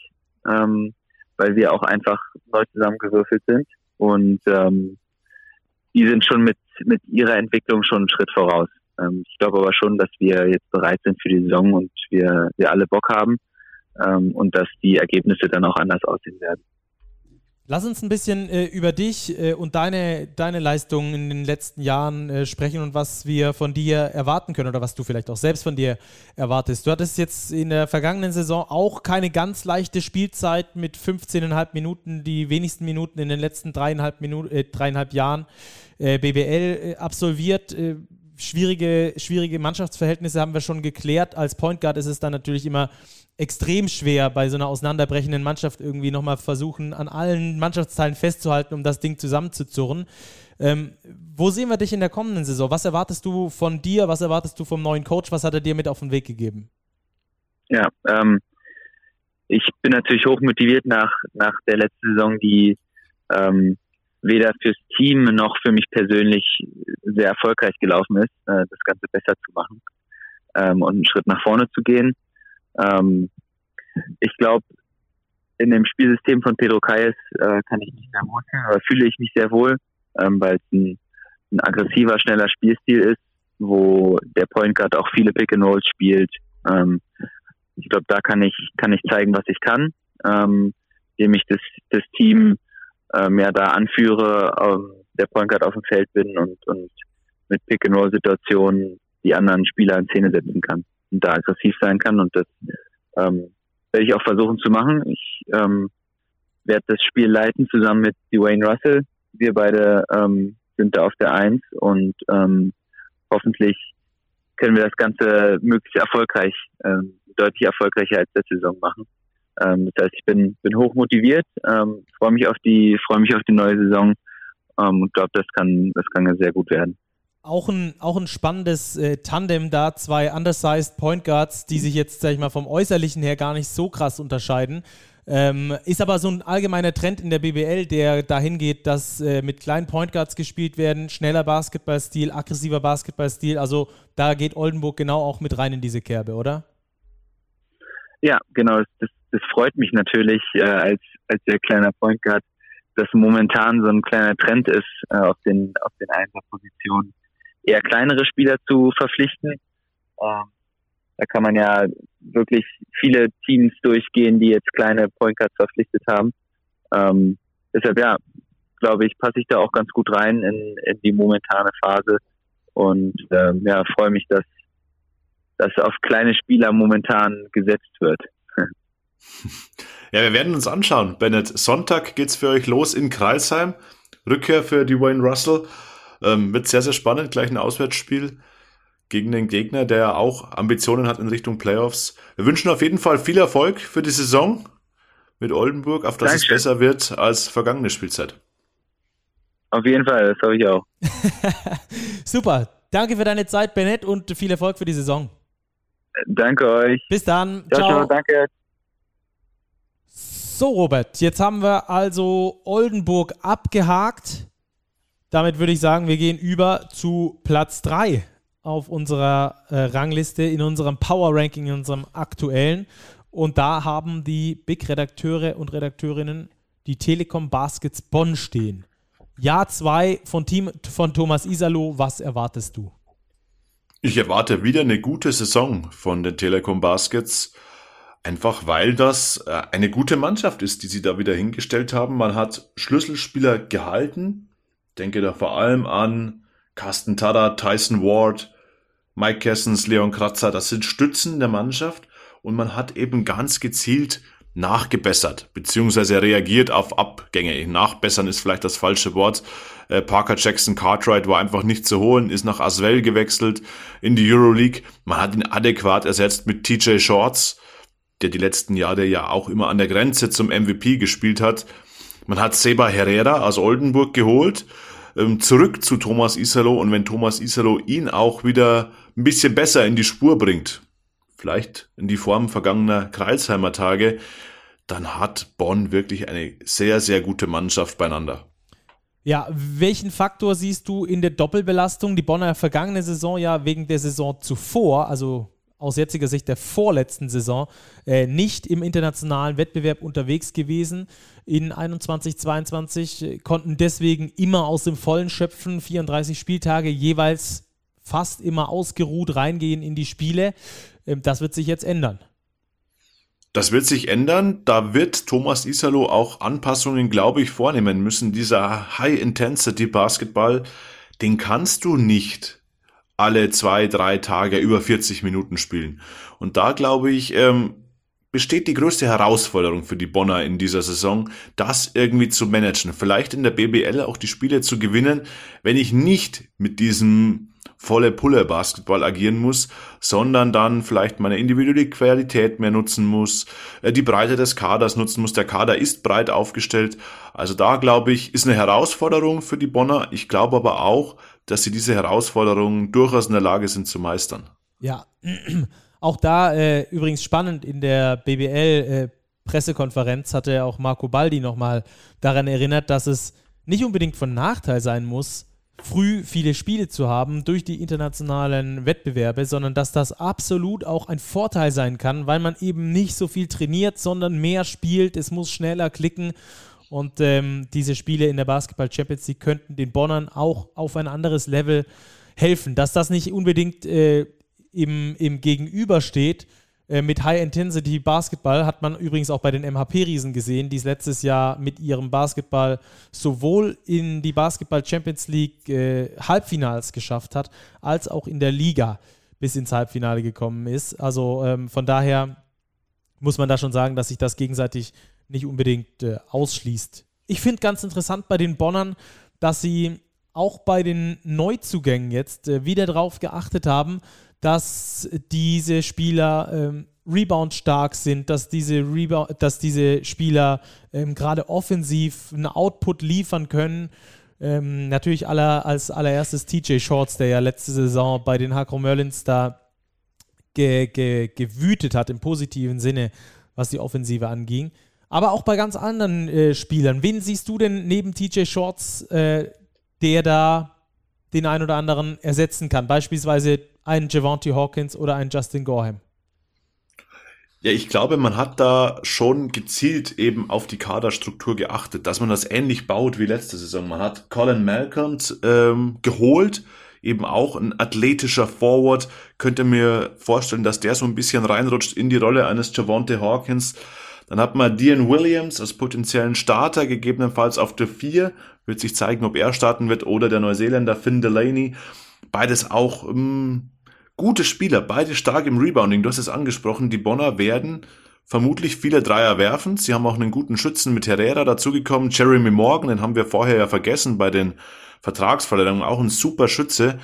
ähm, weil wir auch einfach neu zusammengewürfelt sind und ähm, die sind schon mit, mit ihrer Entwicklung schon einen Schritt voraus. Ähm, ich glaube aber schon, dass wir jetzt bereit sind für die Saison und wir, wir alle Bock haben ähm, und dass die Ergebnisse dann auch anders aussehen werden. Lass uns ein bisschen äh, über dich äh, und deine, deine Leistungen in den letzten Jahren äh, sprechen und was wir von dir erwarten können oder was du vielleicht auch selbst von dir erwartest. Du hattest jetzt in der vergangenen Saison auch keine ganz leichte Spielzeit mit 15,5 Minuten, die wenigsten Minuten in den letzten dreieinhalb, Minuten, äh, dreieinhalb Jahren äh, BBL äh, absolviert schwierige, schwierige Mannschaftsverhältnisse haben wir schon geklärt. Als Point Guard ist es dann natürlich immer extrem schwer, bei so einer auseinanderbrechenden Mannschaft irgendwie nochmal versuchen, an allen Mannschaftsteilen festzuhalten, um das Ding zusammenzuzurren. Ähm, wo sehen wir dich in der kommenden Saison? Was erwartest du von dir? Was erwartest du vom neuen Coach? Was hat er dir mit auf den Weg gegeben? Ja, ähm, ich bin natürlich hochmotiviert nach, nach der letzten Saison, die ähm, weder fürs Team noch für mich persönlich sehr erfolgreich gelaufen ist, äh, das Ganze besser zu machen ähm, und einen Schritt nach vorne zu gehen. Ähm, ich glaube, in dem Spielsystem von Pedro Kayes äh, kann ich mich sehr wohl oder fühle ich mich sehr wohl, ähm, weil es ein, ein aggressiver, schneller Spielstil ist, wo der Point Guard auch viele Pick and Rolls spielt. Ähm, ich glaube, da kann ich kann ich zeigen, was ich kann, ähm, indem ich das das Team ähm, ja da anführe, ähm, der Point Guard auf dem Feld bin und und mit Pick and Roll Situationen die anderen Spieler in Szene setzen kann und da aggressiv sein kann. Und das ähm, werde ich auch versuchen zu machen. Ich ähm, werde das Spiel leiten zusammen mit Dwayne Russell. Wir beide ähm, sind da auf der Eins und ähm, hoffentlich können wir das Ganze möglichst erfolgreich, ähm, deutlich erfolgreicher als letzte Saison machen. Ähm, das heißt, ich bin, bin hoch motiviert, ähm, freue mich auf die, freue mich auf die neue Saison ähm, und glaube, das kann, das kann sehr gut werden. Auch ein, auch ein spannendes äh, Tandem da, zwei undersized Point Guards, die sich jetzt, sag ich mal, vom Äußerlichen her gar nicht so krass unterscheiden. Ähm, ist aber so ein allgemeiner Trend in der BBL, der dahin geht, dass äh, mit kleinen Point Guards gespielt werden, schneller Basketballstil, aggressiver Basketballstil. Also da geht Oldenburg genau auch mit rein in diese Kerbe, oder? Ja, genau. Das, das freut mich natürlich äh, als, als sehr kleiner Point Guard, dass momentan so ein kleiner Trend ist, äh, auf den, auf den Einserpositionen eher kleinere Spieler zu verpflichten. Ähm, da kann man ja wirklich viele Teams durchgehen, die jetzt kleine Point Guards verpflichtet haben. Ähm, deshalb ja, glaube ich, passe ich da auch ganz gut rein in, in die momentane Phase und ähm, ja, freue mich, dass dass auf kleine Spieler momentan gesetzt wird. Ja, wir werden uns anschauen. Bennett, Sonntag geht's für euch los in Kreisheim. Rückkehr für die Wayne Russell. Ähm, wird sehr, sehr spannend. Gleich ein Auswärtsspiel gegen den Gegner, der auch Ambitionen hat in Richtung Playoffs. Wir wünschen auf jeden Fall viel Erfolg für die Saison mit Oldenburg, auf dass Dankeschön. es besser wird als vergangene Spielzeit. Auf jeden Fall, das habe ich auch. Super. Danke für deine Zeit, Bennett, und viel Erfolg für die Saison. Danke euch. Bis dann. Ciao. ciao. ciao danke. So, Robert, jetzt haben wir also Oldenburg abgehakt. Damit würde ich sagen, wir gehen über zu Platz 3 auf unserer äh, Rangliste, in unserem Power Ranking, in unserem aktuellen. Und da haben die Big-Redakteure und Redakteurinnen die Telekom Baskets Bonn stehen. Jahr 2 von, Team, von Thomas Isalo, was erwartest du? Ich erwarte wieder eine gute Saison von den Telekom Baskets. Einfach weil das äh, eine gute Mannschaft ist, die sie da wieder hingestellt haben. Man hat Schlüsselspieler gehalten. Denke da vor allem an Carsten Tada, Tyson Ward, Mike Kessens, Leon Kratzer, das sind Stützen der Mannschaft und man hat eben ganz gezielt nachgebessert, beziehungsweise reagiert auf Abgänge. Nachbessern ist vielleicht das falsche Wort. Äh, Parker Jackson Cartwright war einfach nicht zu holen, ist nach Aswell gewechselt in die Euroleague. Man hat ihn adäquat ersetzt mit TJ Shorts, der die letzten Jahre ja auch immer an der Grenze zum MVP gespielt hat. Man hat Seba Herrera aus Oldenburg geholt, ähm, zurück zu Thomas Isalo und wenn Thomas Isalo ihn auch wieder ein bisschen besser in die Spur bringt, vielleicht in die Form vergangener Kreilsheimer Tage, dann hat Bonn wirklich eine sehr, sehr gute Mannschaft beieinander. Ja, welchen Faktor siehst du in der Doppelbelastung? Die Bonner vergangene Saison ja wegen der Saison zuvor, also aus jetziger Sicht der vorletzten Saison, äh, nicht im internationalen Wettbewerb unterwegs gewesen. In 21, 22 äh, konnten deswegen immer aus dem Vollen schöpfen, 34 Spieltage jeweils fast immer ausgeruht reingehen in die Spiele. Ähm, das wird sich jetzt ändern. Das wird sich ändern. Da wird Thomas Isalo auch Anpassungen, glaube ich, vornehmen müssen. Dieser High-Intensity-Basketball, den kannst du nicht alle zwei, drei Tage über 40 Minuten spielen. Und da, glaube ich, ähm, besteht die größte Herausforderung für die Bonner in dieser Saison, das irgendwie zu managen. Vielleicht in der BBL auch die Spiele zu gewinnen, wenn ich nicht mit diesem volle Pulle Basketball agieren muss, sondern dann vielleicht meine individuelle Qualität mehr nutzen muss, äh, die Breite des Kaders nutzen muss. Der Kader ist breit aufgestellt. Also da glaube ich, ist eine Herausforderung für die Bonner. Ich glaube aber auch, dass sie diese Herausforderungen durchaus in der Lage sind zu meistern. Ja, auch da äh, übrigens spannend in der BBL äh, Pressekonferenz hatte auch Marco Baldi nochmal daran erinnert, dass es nicht unbedingt von Nachteil sein muss, früh viele Spiele zu haben durch die internationalen Wettbewerbe, sondern dass das absolut auch ein Vorteil sein kann, weil man eben nicht so viel trainiert, sondern mehr spielt. Es muss schneller klicken. Und ähm, diese Spiele in der Basketball Champions League könnten den Bonnern auch auf ein anderes Level helfen. Dass das nicht unbedingt äh, im, im Gegenüber steht, äh, mit High-Intensity Basketball hat man übrigens auch bei den MHP-Riesen gesehen, die es letztes Jahr mit ihrem Basketball sowohl in die Basketball Champions League äh, Halbfinals geschafft hat, als auch in der Liga bis ins Halbfinale gekommen ist. Also ähm, von daher muss man da schon sagen, dass sich das gegenseitig nicht unbedingt äh, ausschließt. Ich finde ganz interessant bei den Bonnern, dass sie auch bei den Neuzugängen jetzt äh, wieder darauf geachtet haben, dass diese Spieler ähm, Rebound stark sind, dass diese, Rebound, dass diese Spieler ähm, gerade offensiv einen Output liefern können. Ähm, natürlich aller, als allererstes TJ Shorts, der ja letzte Saison bei den Hakro Merlins da ge, ge, gewütet hat im positiven Sinne, was die Offensive anging. Aber auch bei ganz anderen äh, Spielern. Wen siehst du denn neben TJ Shorts, äh, der da den einen oder anderen ersetzen kann? Beispielsweise einen Javante Hawkins oder einen Justin Gorham? Ja, ich glaube, man hat da schon gezielt eben auf die Kaderstruktur geachtet, dass man das ähnlich baut wie letzte Saison. Man hat Colin Malcolm ähm, geholt, eben auch ein athletischer Forward. Könnte mir vorstellen, dass der so ein bisschen reinrutscht in die Rolle eines Javante Hawkins. Dann hat man Dean Williams als potenziellen Starter, gegebenenfalls auf der 4. Wird sich zeigen, ob er starten wird oder der Neuseeländer Finn Delaney. Beides auch ähm, gute Spieler, beide stark im Rebounding. Du hast es angesprochen, die Bonner werden vermutlich viele Dreier werfen. Sie haben auch einen guten Schützen mit Herrera dazugekommen. Jeremy Morgan, den haben wir vorher ja vergessen bei den Vertragsverlängerungen, auch ein super Schütze.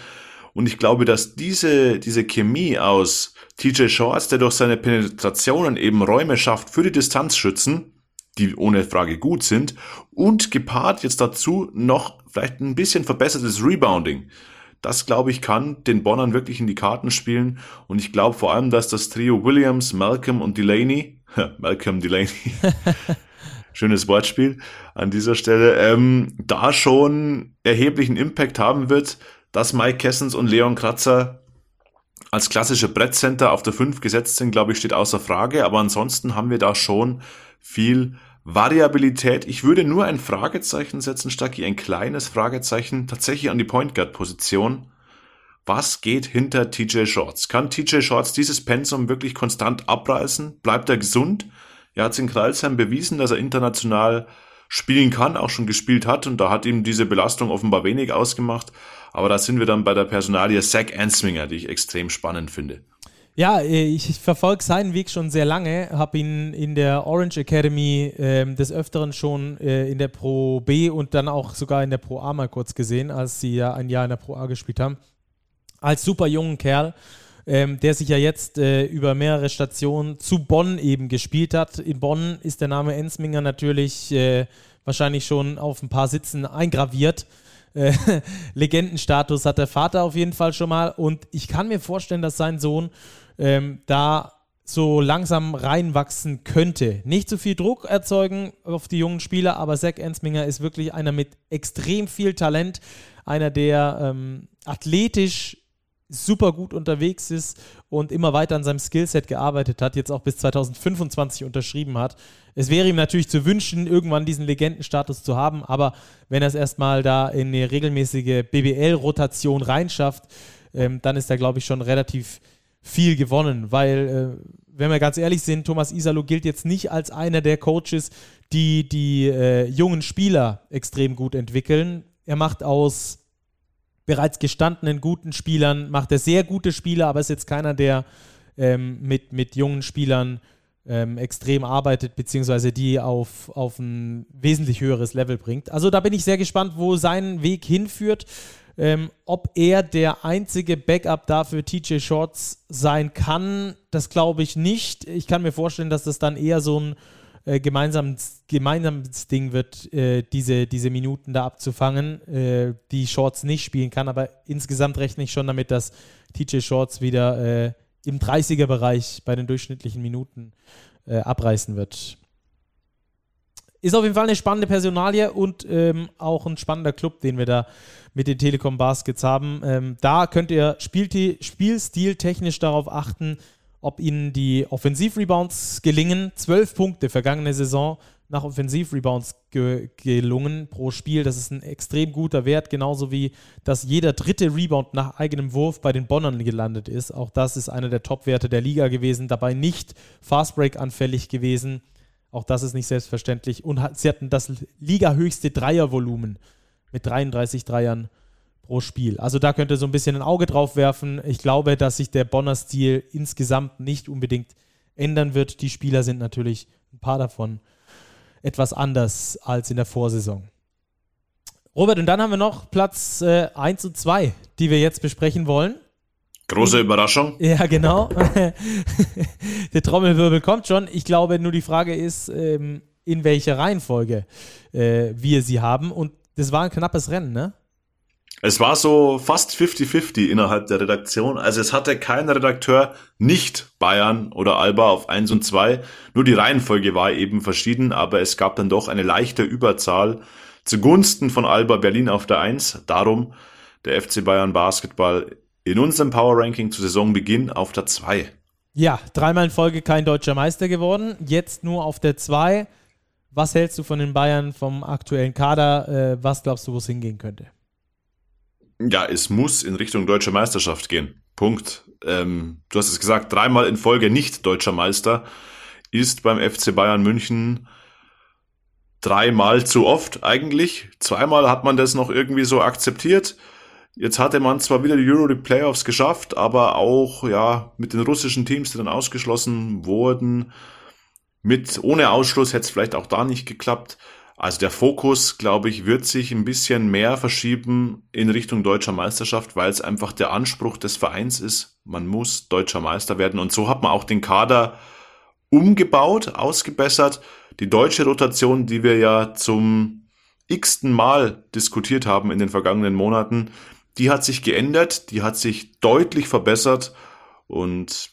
Und ich glaube, dass diese, diese Chemie aus TJ Shorts, der durch seine Penetrationen eben Räume schafft für die Distanzschützen, die ohne Frage gut sind, und gepaart jetzt dazu noch vielleicht ein bisschen verbessertes Rebounding. Das, glaube ich, kann den Bonnern wirklich in die Karten spielen. Und ich glaube vor allem, dass das Trio Williams, Malcolm und Delaney, Malcolm Delaney, schönes Wortspiel an dieser Stelle, ähm, da schon erheblichen Impact haben wird, dass Mike Kessens und Leon Kratzer als klassische Brettcenter auf der 5 gesetzt sind, glaube ich, steht außer Frage. Aber ansonsten haben wir da schon viel Variabilität. Ich würde nur ein Fragezeichen setzen, Stacki, ein kleines Fragezeichen tatsächlich an die Point Guard Position. Was geht hinter TJ Shorts? Kann TJ Shorts dieses Pensum wirklich konstant abreißen? Bleibt er gesund? Er hat in Kreilsheim bewiesen, dass er international spielen kann, auch schon gespielt hat und da hat ihm diese Belastung offenbar wenig ausgemacht. Aber da sind wir dann bei der Personalie Zach Answinger, die ich extrem spannend finde. Ja, äh, ich, ich verfolge seinen Weg schon sehr lange, habe ihn in der Orange Academy äh, des Öfteren schon äh, in der Pro B und dann auch sogar in der Pro A mal kurz gesehen, als sie ja ein Jahr in der Pro A gespielt haben. Als super jungen Kerl, ähm, der sich ja jetzt äh, über mehrere Stationen zu Bonn eben gespielt hat. In Bonn ist der Name Ensminger natürlich äh, wahrscheinlich schon auf ein paar Sitzen eingraviert. Äh, Legendenstatus hat der Vater auf jeden Fall schon mal. Und ich kann mir vorstellen, dass sein Sohn ähm, da so langsam reinwachsen könnte. Nicht zu viel Druck erzeugen auf die jungen Spieler, aber Zach Ensminger ist wirklich einer mit extrem viel Talent, einer, der ähm, athletisch super gut unterwegs ist und immer weiter an seinem Skillset gearbeitet hat, jetzt auch bis 2025 unterschrieben hat. Es wäre ihm natürlich zu wünschen, irgendwann diesen Legendenstatus zu haben, aber wenn er es erstmal da in eine regelmäßige BBL-Rotation reinschafft, ähm, dann ist er, glaube ich, schon relativ viel gewonnen, weil, äh, wenn wir ganz ehrlich sind, Thomas Isalo gilt jetzt nicht als einer der Coaches, die die äh, jungen Spieler extrem gut entwickeln. Er macht aus bereits gestandenen guten Spielern, macht er sehr gute Spieler, aber ist jetzt keiner, der ähm, mit, mit jungen Spielern ähm, extrem arbeitet, beziehungsweise die auf, auf ein wesentlich höheres Level bringt. Also da bin ich sehr gespannt, wo sein Weg hinführt. Ähm, ob er der einzige Backup dafür TJ Shorts sein kann, das glaube ich nicht. Ich kann mir vorstellen, dass das dann eher so ein äh, gemeinsames, Ding wird, äh, diese, diese Minuten da abzufangen, äh, die Shorts nicht spielen kann. Aber insgesamt rechne ich schon damit, dass TJ Shorts wieder äh, im 30er-Bereich bei den durchschnittlichen Minuten äh, abreißen wird. Ist auf jeden Fall eine spannende Personalie und ähm, auch ein spannender Club, den wir da mit den Telekom Baskets haben. Ähm, da könnt ihr Spiel Spielstil technisch darauf achten, ob ihnen die Offensivrebounds gelingen. Zwölf Punkte vergangene Saison nach Offensivrebounds ge gelungen pro Spiel. Das ist ein extrem guter Wert, genauso wie dass jeder dritte Rebound nach eigenem Wurf bei den Bonnern gelandet ist. Auch das ist einer der Top-Werte der Liga gewesen. Dabei nicht Fastbreak anfällig gewesen. Auch das ist nicht selbstverständlich. Und sie hatten das Liga-höchste Dreiervolumen mit 33 Dreiern pro Spiel. Also da könnt ihr so ein bisschen ein Auge drauf werfen. Ich glaube, dass sich der Bonner Stil insgesamt nicht unbedingt ändern wird. Die Spieler sind natürlich ein paar davon etwas anders als in der Vorsaison. Robert, und dann haben wir noch Platz äh, 1 und 2, die wir jetzt besprechen wollen. Große Überraschung. Ja, genau. Der Trommelwirbel kommt schon. Ich glaube, nur die Frage ist, ähm, in welcher Reihenfolge äh, wir sie haben. Und das war ein knappes Rennen, ne? Es war so fast 50-50 innerhalb der Redaktion. Also es hatte kein Redakteur nicht Bayern oder Alba auf 1 und 2. Nur die Reihenfolge war eben verschieden, aber es gab dann doch eine leichte Überzahl zugunsten von Alba Berlin auf der 1. Darum der FC Bayern Basketball in unserem Power Ranking zu Saisonbeginn auf der 2. Ja, dreimal in Folge kein deutscher Meister geworden, jetzt nur auf der 2. Was hältst du von den Bayern vom aktuellen Kader? Äh, was glaubst du, wo es hingehen könnte? Ja, es muss in Richtung deutscher Meisterschaft gehen. Punkt. Ähm, du hast es gesagt, dreimal in Folge nicht deutscher Meister ist beim FC Bayern München dreimal zu oft eigentlich. Zweimal hat man das noch irgendwie so akzeptiert. Jetzt hatte man zwar wieder die Euroleague Playoffs geschafft, aber auch ja mit den russischen Teams, die dann ausgeschlossen wurden, mit ohne Ausschluss hätte es vielleicht auch da nicht geklappt. Also der Fokus, glaube ich, wird sich ein bisschen mehr verschieben in Richtung deutscher Meisterschaft, weil es einfach der Anspruch des Vereins ist, man muss deutscher Meister werden. Und so hat man auch den Kader umgebaut, ausgebessert. Die deutsche Rotation, die wir ja zum x-ten Mal diskutiert haben in den vergangenen Monaten, die hat sich geändert, die hat sich deutlich verbessert und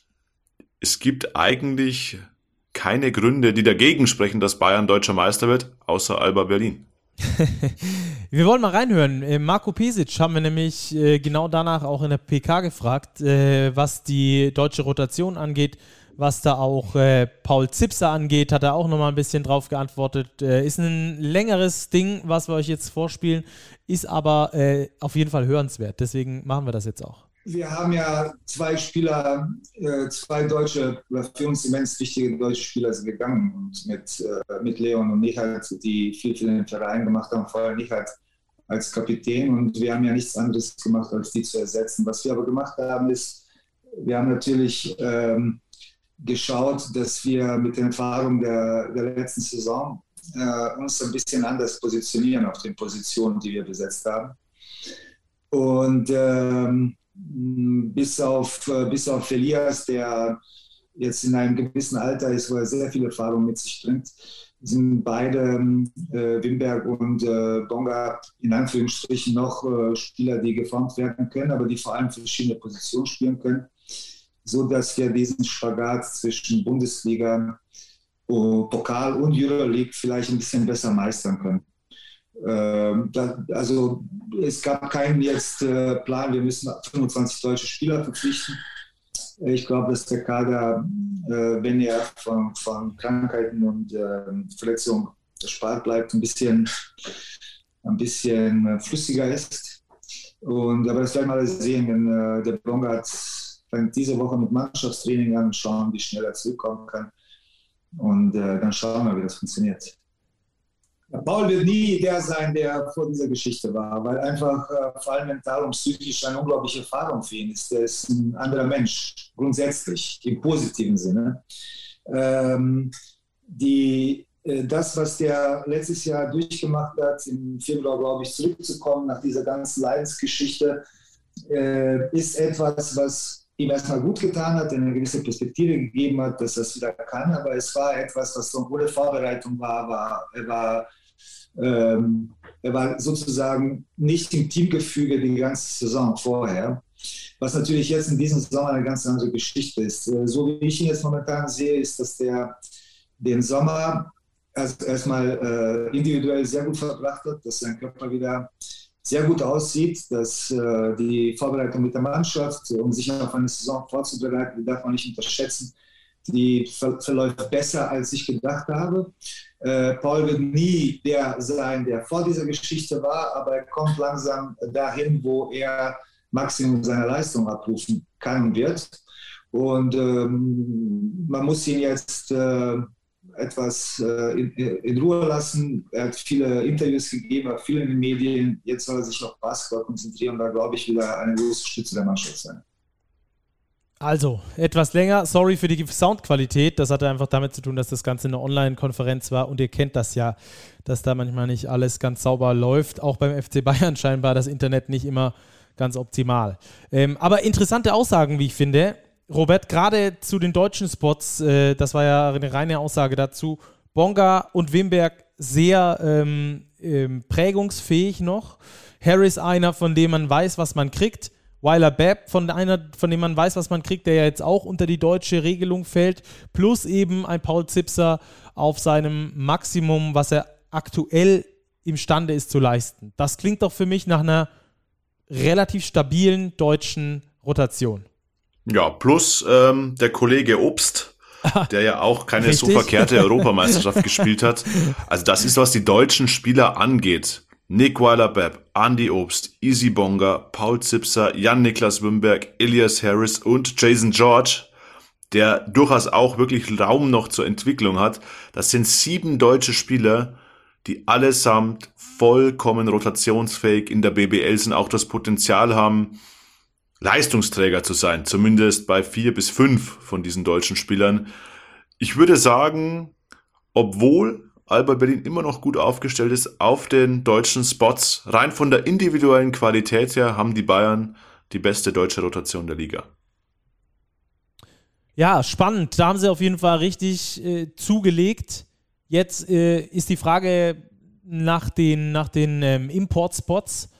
es gibt eigentlich keine Gründe, die dagegen sprechen, dass Bayern deutscher Meister wird, außer Alba Berlin. wir wollen mal reinhören. Äh, Marco Pesic haben wir nämlich äh, genau danach auch in der PK gefragt, äh, was die deutsche Rotation angeht, was da auch Paul Zipser angeht, hat er auch nochmal ein bisschen drauf geantwortet. ist ein längeres Ding, was wir euch jetzt vorspielen, ist aber auf jeden Fall hörenswert. Deswegen machen wir das jetzt auch wir haben ja zwei Spieler, äh, zwei deutsche, für uns immens wichtige deutsche Spieler sind gegangen und mit, äh, mit Leon und Nichalt, die viel für den Verein gemacht haben, vor allem Nichalt als Kapitän und wir haben ja nichts anderes gemacht, als die zu ersetzen. Was wir aber gemacht haben, ist, wir haben natürlich ähm, geschaut, dass wir mit den Erfahrungen der, der letzten Saison äh, uns ein bisschen anders positionieren auf den Positionen, die wir besetzt haben. Und ähm, bis auf, äh, bis auf Elias, der jetzt in einem gewissen Alter ist, wo er sehr viel Erfahrung mit sich bringt, sind beide, äh, Wimberg und äh, Bonga, in Anführungsstrichen noch äh, Spieler, die geformt werden können, aber die vor allem verschiedene Positionen spielen können, so dass wir diesen Spagat zwischen Bundesliga, Pokal und Euroleague vielleicht ein bisschen besser meistern können. Ähm, also es gab keinen jetzt äh, Plan, wir müssen 25 deutsche Spieler verpflichten. Ich glaube, dass der Kader, äh, wenn er von, von Krankheiten und äh, Verletzungen erspart bleibt, ein bisschen, ein bisschen flüssiger ist. Und, aber das werden wir sehen, wenn äh, der Blongard fängt diese Woche mit Mannschaftstraining an schauen, wie schnell er zurückkommen kann. Und äh, dann schauen wir, wie das funktioniert. Paul wird nie der sein, der vor dieser Geschichte war, weil einfach äh, vor allem mental und psychisch eine unglaubliche Erfahrung für ihn ist. Er ist ein anderer Mensch, grundsätzlich, im positiven Sinne. Ähm, die, äh, das, was der letztes Jahr durchgemacht hat, im Februar, glaube ich, zurückzukommen nach dieser ganzen Leidensgeschichte, äh, ist etwas, was ihm erstmal gut getan hat, eine gewisse Perspektive gegeben hat, dass er es wieder kann. Aber es war etwas, was so ohne Vorbereitung war. war war ähm, er war sozusagen nicht im Teamgefüge die ganze Saison vorher. Was natürlich jetzt in diesem Saison eine ganz andere Geschichte ist. Äh, so wie ich ihn jetzt momentan sehe, ist, dass der den Sommer erst, erstmal äh, individuell sehr gut verbracht hat, dass sein Körper wieder sehr gut aussieht, dass äh, die Vorbereitung mit der Mannschaft, um sich auf eine Saison vorzubereiten, darf man nicht unterschätzen, die ver verläuft besser, als ich gedacht habe. Äh, Paul wird nie der sein, der vor dieser Geschichte war, aber er kommt langsam dahin, wo er Maximum seiner Leistung abrufen kann und wird. Und ähm, man muss ihn jetzt äh, etwas äh, in, in, Ruhe lassen. Er hat viele Interviews gegeben, hat viele in den Medien. Jetzt soll er sich auf Basketball konzentrieren da glaube ich wieder eine große Stütze der Mannschaft sein. Also, etwas länger. Sorry für die Soundqualität. Das hatte einfach damit zu tun, dass das Ganze eine Online-Konferenz war und ihr kennt das ja, dass da manchmal nicht alles ganz sauber läuft. Auch beim FC Bayern scheinbar das Internet nicht immer ganz optimal. Ähm, aber interessante Aussagen, wie ich finde. Robert, gerade zu den deutschen Spots, äh, das war ja eine reine Aussage dazu. Bonga und Wimberg sehr ähm, ähm, prägungsfähig noch. Harris einer, von dem man weiß, was man kriegt. Weiler Babb, von einer, von dem man weiß, was man kriegt, der ja jetzt auch unter die deutsche Regelung fällt, plus eben ein Paul Zipser auf seinem Maximum, was er aktuell imstande ist zu leisten. Das klingt doch für mich nach einer relativ stabilen deutschen Rotation. Ja, plus ähm, der Kollege Obst, der ja auch keine Richtig? so verkehrte Europameisterschaft gespielt hat. Also das ist, was die deutschen Spieler angeht. Nick Weiler-Bepp, Andy Obst, Easy Bonga, Paul Zipser, Jan-Niklas Wimberg, Elias Harris und Jason George, der durchaus auch wirklich Raum noch zur Entwicklung hat. Das sind sieben deutsche Spieler, die allesamt vollkommen rotationsfähig in der BBL sind, auch das Potenzial haben, Leistungsträger zu sein, zumindest bei vier bis fünf von diesen deutschen Spielern. Ich würde sagen, obwohl Alba Berlin immer noch gut aufgestellt ist auf den deutschen Spots. Rein von der individuellen Qualität her haben die Bayern die beste deutsche Rotation der Liga. Ja, spannend. Da haben sie auf jeden Fall richtig äh, zugelegt. Jetzt äh, ist die Frage nach den, nach den ähm, Import-Spots.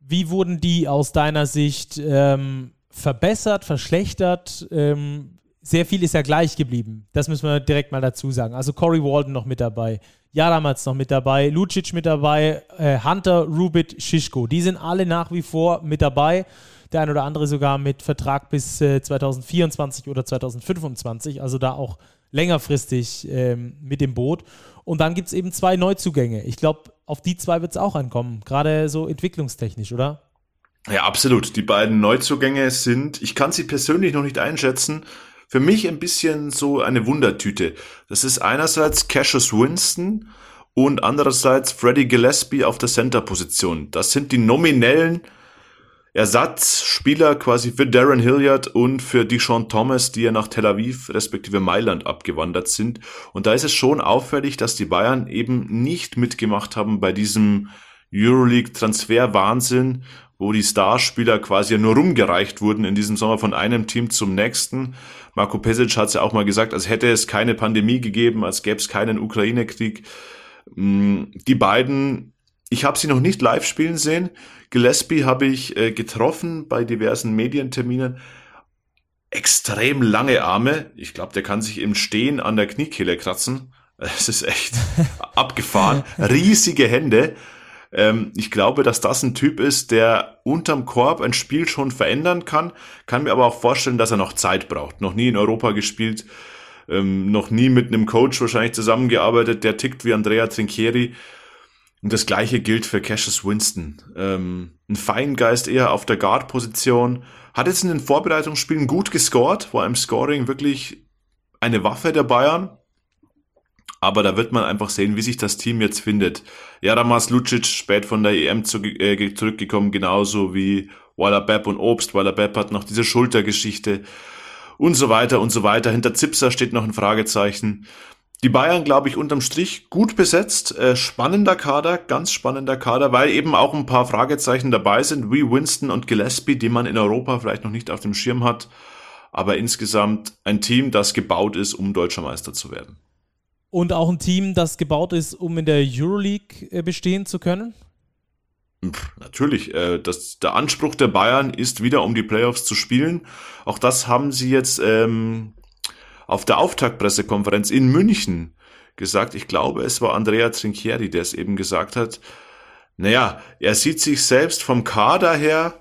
Wie wurden die aus deiner Sicht ähm, verbessert, verschlechtert? Ähm, sehr viel ist ja gleich geblieben. Das müssen wir direkt mal dazu sagen. Also Corey Walden noch mit dabei, Jadamats noch mit dabei, Lucic mit dabei, äh, Hunter, Rubit, Shishko. Die sind alle nach wie vor mit dabei. Der ein oder andere sogar mit Vertrag bis äh, 2024 oder 2025. Also da auch längerfristig ähm, mit dem Boot. Und dann gibt es eben zwei Neuzugänge. Ich glaube, auf die zwei wird es auch ankommen. Gerade so entwicklungstechnisch, oder? Ja, absolut. Die beiden Neuzugänge sind, ich kann sie persönlich noch nicht einschätzen, für mich ein bisschen so eine Wundertüte. Das ist einerseits Cassius Winston und andererseits Freddie Gillespie auf der Center-Position. Das sind die nominellen Ersatzspieler quasi für Darren Hilliard und für Deshaun Thomas, die ja nach Tel Aviv respektive Mailand abgewandert sind. Und da ist es schon auffällig, dass die Bayern eben nicht mitgemacht haben bei diesem Euroleague-Transfer-Wahnsinn, wo die Starspieler quasi nur rumgereicht wurden in diesem Sommer von einem Team zum nächsten. Marco Pesic hat es ja auch mal gesagt, als hätte es keine Pandemie gegeben, als gäbe es keinen Ukraine-Krieg. Mm, die beiden, ich habe sie noch nicht live spielen sehen. Gillespie habe ich äh, getroffen bei diversen Medienterminen. Extrem lange Arme. Ich glaube, der kann sich im Stehen an der Kniekehle kratzen. Es ist echt abgefahren. Riesige Hände. Ähm, ich glaube, dass das ein Typ ist, der unterm Korb ein Spiel schon verändern kann, kann mir aber auch vorstellen, dass er noch Zeit braucht. Noch nie in Europa gespielt, ähm, noch nie mit einem Coach wahrscheinlich zusammengearbeitet, der tickt wie Andrea Trinchieri. Und das gleiche gilt für Cassius Winston. Ähm, ein Feingeist eher auf der Guard-Position. Hat jetzt in den Vorbereitungsspielen gut gescored, war im Scoring wirklich eine Waffe der Bayern. Aber da wird man einfach sehen, wie sich das Team jetzt findet. Jaramas Lucic spät von der EM zu, äh, zurückgekommen, genauso wie Waller Bepp und Obst. Waller Bepp hat noch diese Schultergeschichte und so weiter und so weiter. Hinter Zipser steht noch ein Fragezeichen. Die Bayern, glaube ich, unterm Strich gut besetzt. Äh, spannender Kader, ganz spannender Kader, weil eben auch ein paar Fragezeichen dabei sind, wie Winston und Gillespie, die man in Europa vielleicht noch nicht auf dem Schirm hat. Aber insgesamt ein Team, das gebaut ist, um deutscher Meister zu werden. Und auch ein Team, das gebaut ist, um in der Euroleague äh, bestehen zu können? Natürlich. Äh, das, der Anspruch der Bayern ist wieder, um die Playoffs zu spielen. Auch das haben sie jetzt ähm, auf der Auftaktpressekonferenz in München gesagt. Ich glaube, es war Andrea Trinchieri, der es eben gesagt hat. Naja, er sieht sich selbst vom Kader her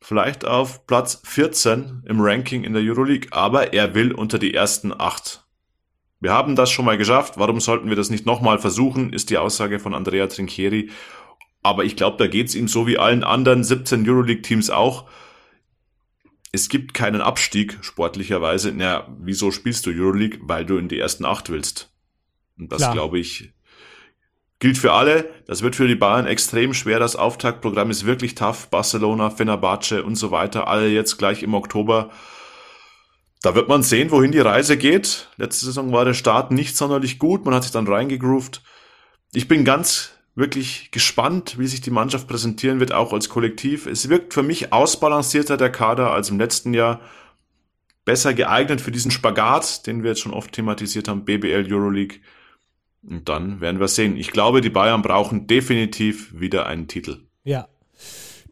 vielleicht auf Platz 14 im Ranking in der Euroleague, aber er will unter die ersten acht wir haben das schon mal geschafft, warum sollten wir das nicht nochmal versuchen, ist die Aussage von Andrea Trinchieri. Aber ich glaube, da geht's ihm so wie allen anderen 17 Euroleague-Teams auch. Es gibt keinen Abstieg, sportlicherweise. Na, wieso spielst du Euroleague? Weil du in die ersten acht willst. Und das, glaube ich, gilt für alle. Das wird für die Bayern extrem schwer. Das Auftaktprogramm ist wirklich tough. Barcelona, Fenerbahce und so weiter. Alle jetzt gleich im Oktober. Da wird man sehen, wohin die Reise geht. Letzte Saison war der Start nicht sonderlich gut. Man hat sich dann reingegroovt. Ich bin ganz wirklich gespannt, wie sich die Mannschaft präsentieren wird, auch als Kollektiv. Es wirkt für mich ausbalancierter der Kader als im letzten Jahr. Besser geeignet für diesen Spagat, den wir jetzt schon oft thematisiert haben, BBL Euroleague. Und dann werden wir sehen. Ich glaube, die Bayern brauchen definitiv wieder einen Titel. Ja,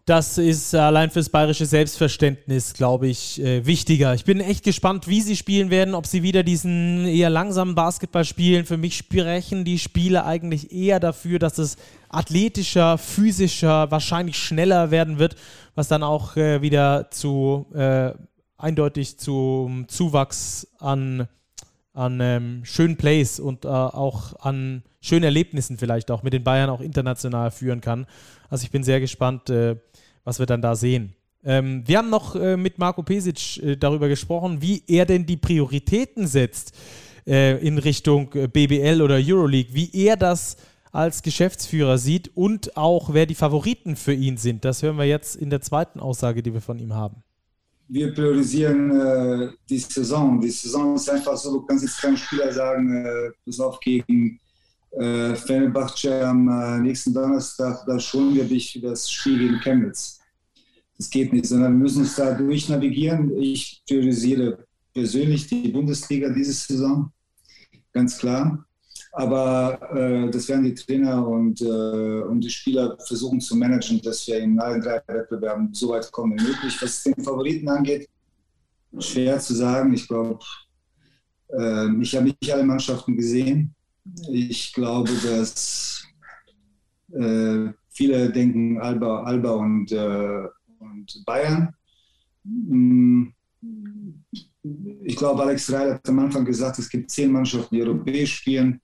das ist allein fürs bayerische Selbstverständnis, glaube ich, äh, wichtiger. Ich bin echt gespannt, wie sie spielen werden, ob sie wieder diesen eher langsamen Basketball spielen. Für mich sprechen die Spiele eigentlich eher dafür, dass es athletischer, physischer, wahrscheinlich schneller werden wird, was dann auch äh, wieder zu äh, eindeutig zum Zuwachs an, an ähm, schönen Plays und äh, auch an schönen Erlebnissen vielleicht auch mit den Bayern auch international führen kann. Also ich bin sehr gespannt, äh, was wir dann da sehen. Ähm, wir haben noch äh, mit Marco Pesic äh, darüber gesprochen, wie er denn die Prioritäten setzt äh, in Richtung äh, BBL oder Euroleague, wie er das als Geschäftsführer sieht und auch wer die Favoriten für ihn sind. Das hören wir jetzt in der zweiten Aussage, die wir von ihm haben. Wir priorisieren äh, die Saison. Die Saison ist einfach so, du kannst jetzt keinem Spieler sagen, äh, bis auf gegen äh, Fenerbahce am äh, nächsten Donnerstag, da schonen wir dich für das Spiel gegen Chemnitz. Das geht nicht, sondern wir müssen uns da durchnavigieren. Ich priorisiere persönlich die Bundesliga diese Saison, ganz klar. Aber äh, das werden die Trainer und, äh, und die Spieler versuchen zu managen, dass wir in allen drei Wettbewerben so weit kommen wie möglich. Was den Favoriten angeht, schwer zu sagen. Ich glaube, äh, ich habe nicht alle Mannschaften gesehen. Ich glaube, dass äh, viele denken Alba, Alba und, äh, und Bayern. Mm, ich glaube, Alex Reil hat am Anfang gesagt, es gibt zehn Mannschaften, die europäisch spielen.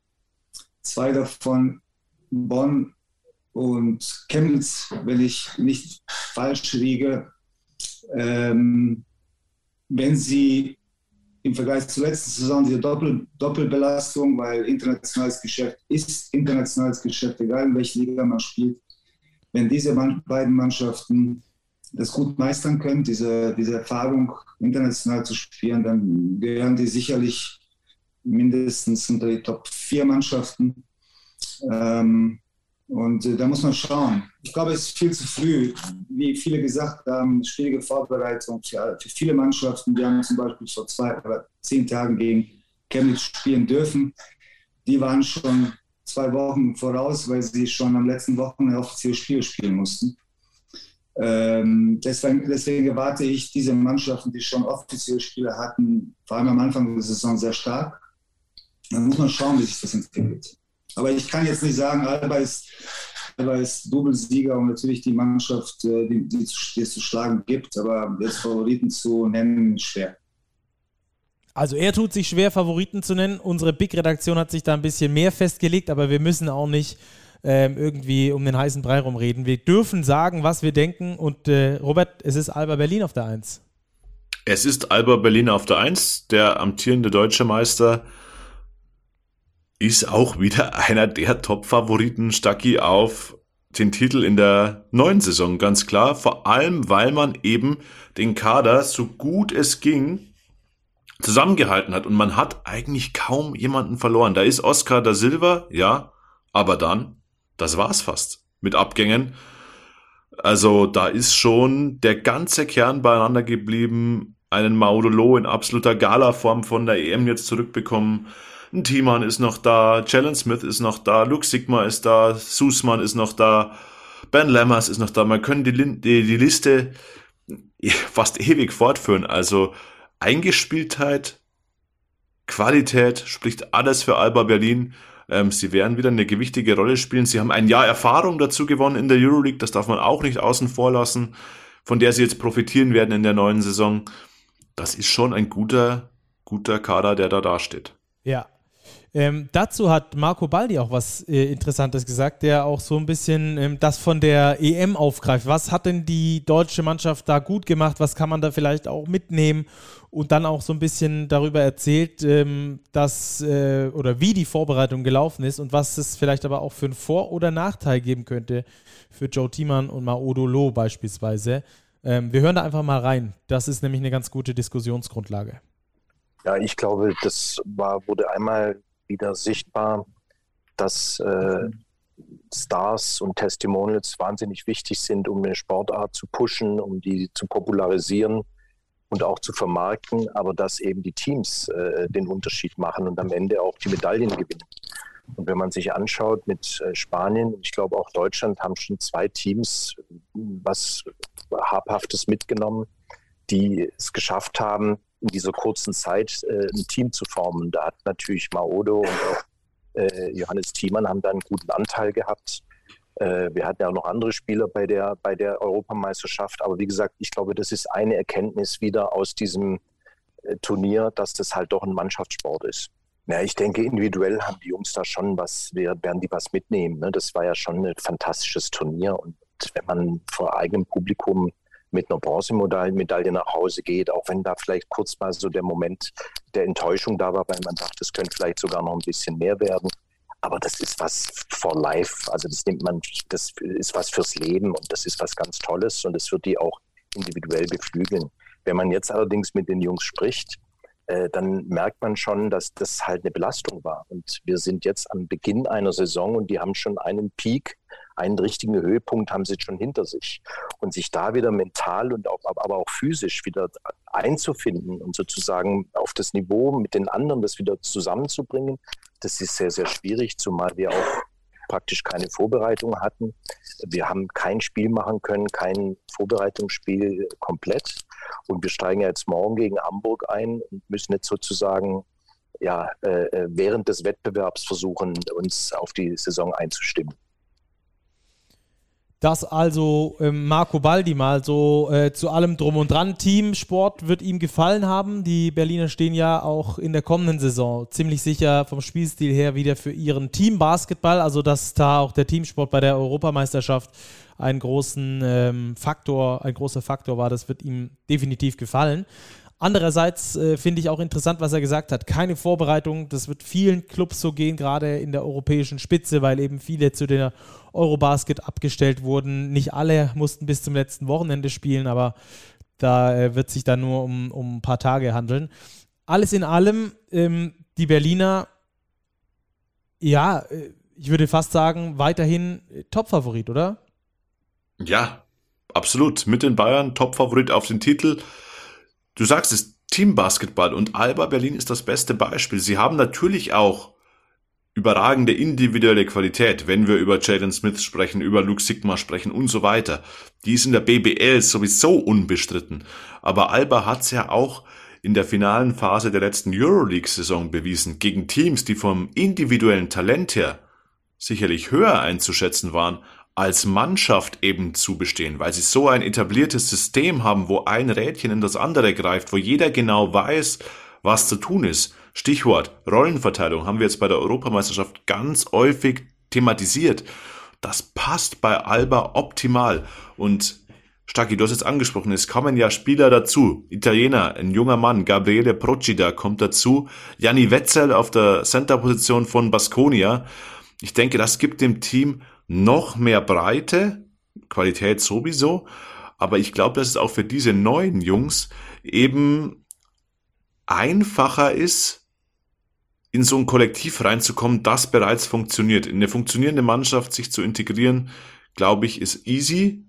Zwei davon Bonn und Chemnitz, wenn ich nicht falsch liege. Ähm, wenn sie im Vergleich zur letzten Saison diese Doppel, Doppelbelastung, weil internationales Geschäft ist internationales Geschäft, egal in welcher Liga man spielt. Wenn diese beiden Mannschaften das gut meistern können, diese, diese Erfahrung international zu spielen, dann gehören die sicherlich mindestens unter die Top 4 Mannschaften. Ähm, und äh, da muss man schauen. Ich glaube, es ist viel zu früh. Wie viele gesagt haben, schwierige Vorbereitung für, für viele Mannschaften. Wir haben zum Beispiel vor zwei oder zehn Tagen gegen Chemnitz spielen dürfen. Die waren schon zwei Wochen voraus, weil sie schon am letzten Wochenende offiziell Spiel spielen mussten. Ähm, deswegen, deswegen erwarte ich diese Mannschaften, die schon offizielle Spiele hatten, vor allem am Anfang der Saison sehr stark. Dann muss man schauen, wie sich das entwickelt. Aber ich kann jetzt nicht sagen, Alba ist, Alba ist Doublesieger und natürlich die Mannschaft, äh, die, die, die es zu schlagen gibt, aber jetzt Favoriten zu nennen, schwer. Also er tut sich schwer, Favoriten zu nennen. Unsere Big-Redaktion hat sich da ein bisschen mehr festgelegt, aber wir müssen auch nicht ähm, irgendwie um den heißen Brei rumreden. Wir dürfen sagen, was wir denken. Und äh, Robert, es ist Alba Berlin auf der Eins. Es ist Alba Berlin auf der Eins, der amtierende deutsche Meister ist auch wieder einer der Top-Favoriten Stucky auf den Titel in der neuen Saison, ganz klar. Vor allem, weil man eben den Kader so gut es ging zusammengehalten hat und man hat eigentlich kaum jemanden verloren. Da ist Oscar da Silva, ja, aber dann, das war's fast mit Abgängen. Also da ist schon der ganze Kern beieinander geblieben. Einen Maudolo in absoluter Gala-Form von der EM jetzt zurückbekommen. Ein Thiemann ist noch da, Jalen Smith ist noch da, Luke Sigma ist da, Susman ist noch da, Ben Lammers ist noch da. Man kann die, die, die Liste fast ewig fortführen. Also Eingespieltheit, Qualität spricht alles für Alba Berlin. Ähm, sie werden wieder eine gewichtige Rolle spielen. Sie haben ein Jahr Erfahrung dazu gewonnen in der Euroleague. Das darf man auch nicht außen vor lassen, von der sie jetzt profitieren werden in der neuen Saison. Das ist schon ein guter, guter Kader, der da dasteht. Ja, ähm, dazu hat Marco Baldi auch was äh, Interessantes gesagt, der auch so ein bisschen ähm, das von der EM aufgreift. Was hat denn die deutsche Mannschaft da gut gemacht? Was kann man da vielleicht auch mitnehmen? Und dann auch so ein bisschen darüber erzählt, ähm, dass äh, oder wie die Vorbereitung gelaufen ist und was es vielleicht aber auch für einen Vor- oder Nachteil geben könnte für Joe Thiemann und Maodo Loh beispielsweise. Ähm, wir hören da einfach mal rein. Das ist nämlich eine ganz gute Diskussionsgrundlage. Ja, ich glaube, das war, wurde einmal wieder sichtbar, dass äh, Stars und Testimonials wahnsinnig wichtig sind, um eine Sportart zu pushen, um die zu popularisieren und auch zu vermarkten, aber dass eben die Teams äh, den Unterschied machen und am Ende auch die Medaillen gewinnen. Und wenn man sich anschaut mit äh, Spanien, ich glaube auch Deutschland haben schon zwei Teams was Habhaftes mitgenommen, die es geschafft haben, in dieser kurzen Zeit äh, ein Team zu formen. Da hat natürlich Maodo und auch äh, Johannes Thiemann haben da einen guten Anteil gehabt. Äh, wir hatten ja auch noch andere Spieler bei der, bei der Europameisterschaft. Aber wie gesagt, ich glaube, das ist eine Erkenntnis wieder aus diesem äh, Turnier, dass das halt doch ein Mannschaftssport ist. Ja, ich denke, individuell haben die Jungs da schon was, werden die was mitnehmen. Ne? Das war ja schon ein fantastisches Turnier. Und wenn man vor eigenem Publikum mit einer Bronzemedaille nach Hause geht, auch wenn da vielleicht kurz mal so der Moment der Enttäuschung da war, weil man dachte, es könnte vielleicht sogar noch ein bisschen mehr werden. Aber das ist was for life. Also das nimmt man, das ist was fürs Leben und das ist was ganz Tolles und das wird die auch individuell beflügeln. Wenn man jetzt allerdings mit den Jungs spricht, äh, dann merkt man schon, dass das halt eine Belastung war. Und wir sind jetzt am Beginn einer Saison und die haben schon einen Peak, einen richtigen Höhepunkt haben sie schon hinter sich. Und sich da wieder mental und auch, aber auch physisch wieder einzufinden und sozusagen auf das Niveau mit den anderen das wieder zusammenzubringen, das ist sehr, sehr schwierig, zumal wir auch praktisch keine Vorbereitung hatten. Wir haben kein Spiel machen können, kein Vorbereitungsspiel komplett. Und wir steigen ja jetzt morgen gegen Hamburg ein und müssen jetzt sozusagen ja, äh, äh, während des Wettbewerbs versuchen, uns auf die Saison einzustimmen. Das also äh, Marco Baldi mal so äh, zu allem drum und dran. Teamsport wird ihm gefallen haben. Die Berliner stehen ja auch in der kommenden Saison ziemlich sicher vom Spielstil her wieder für ihren Teambasketball. Also dass da auch der Teamsport bei der Europameisterschaft einen großen ähm, Faktor, ein großer Faktor war, das wird ihm definitiv gefallen. Andererseits äh, finde ich auch interessant, was er gesagt hat. Keine Vorbereitung. Das wird vielen Clubs so gehen, gerade in der europäischen Spitze, weil eben viele zu der Eurobasket abgestellt wurden. Nicht alle mussten bis zum letzten Wochenende spielen, aber da äh, wird sich dann nur um, um ein paar Tage handeln. Alles in allem, ähm, die Berliner, ja, äh, ich würde fast sagen, weiterhin Topfavorit, oder? Ja, absolut. Mit den Bayern Topfavorit auf den Titel. Du sagst es, Teambasketball und Alba Berlin ist das beste Beispiel. Sie haben natürlich auch überragende individuelle Qualität, wenn wir über Jaden Smith sprechen, über Luke Sigma sprechen und so weiter. Die ist in der BBL sowieso unbestritten. Aber Alba hat's ja auch in der finalen Phase der letzten Euroleague-Saison bewiesen, gegen Teams, die vom individuellen Talent her sicherlich höher einzuschätzen waren, als Mannschaft eben zu bestehen, weil sie so ein etabliertes System haben, wo ein Rädchen in das andere greift, wo jeder genau weiß, was zu tun ist. Stichwort Rollenverteilung haben wir jetzt bei der Europameisterschaft ganz häufig thematisiert. Das passt bei Alba optimal. Und Stacki, du hast jetzt angesprochen, es kommen ja Spieler dazu. Italiener, ein junger Mann, Gabriele Procida kommt dazu. Janni Wetzel auf der Centerposition von Baskonia. Ich denke, das gibt dem Team noch mehr Breite, Qualität sowieso, aber ich glaube, dass es auch für diese neuen Jungs eben einfacher ist, in so ein Kollektiv reinzukommen, das bereits funktioniert. In eine funktionierende Mannschaft sich zu integrieren, glaube ich, ist easy,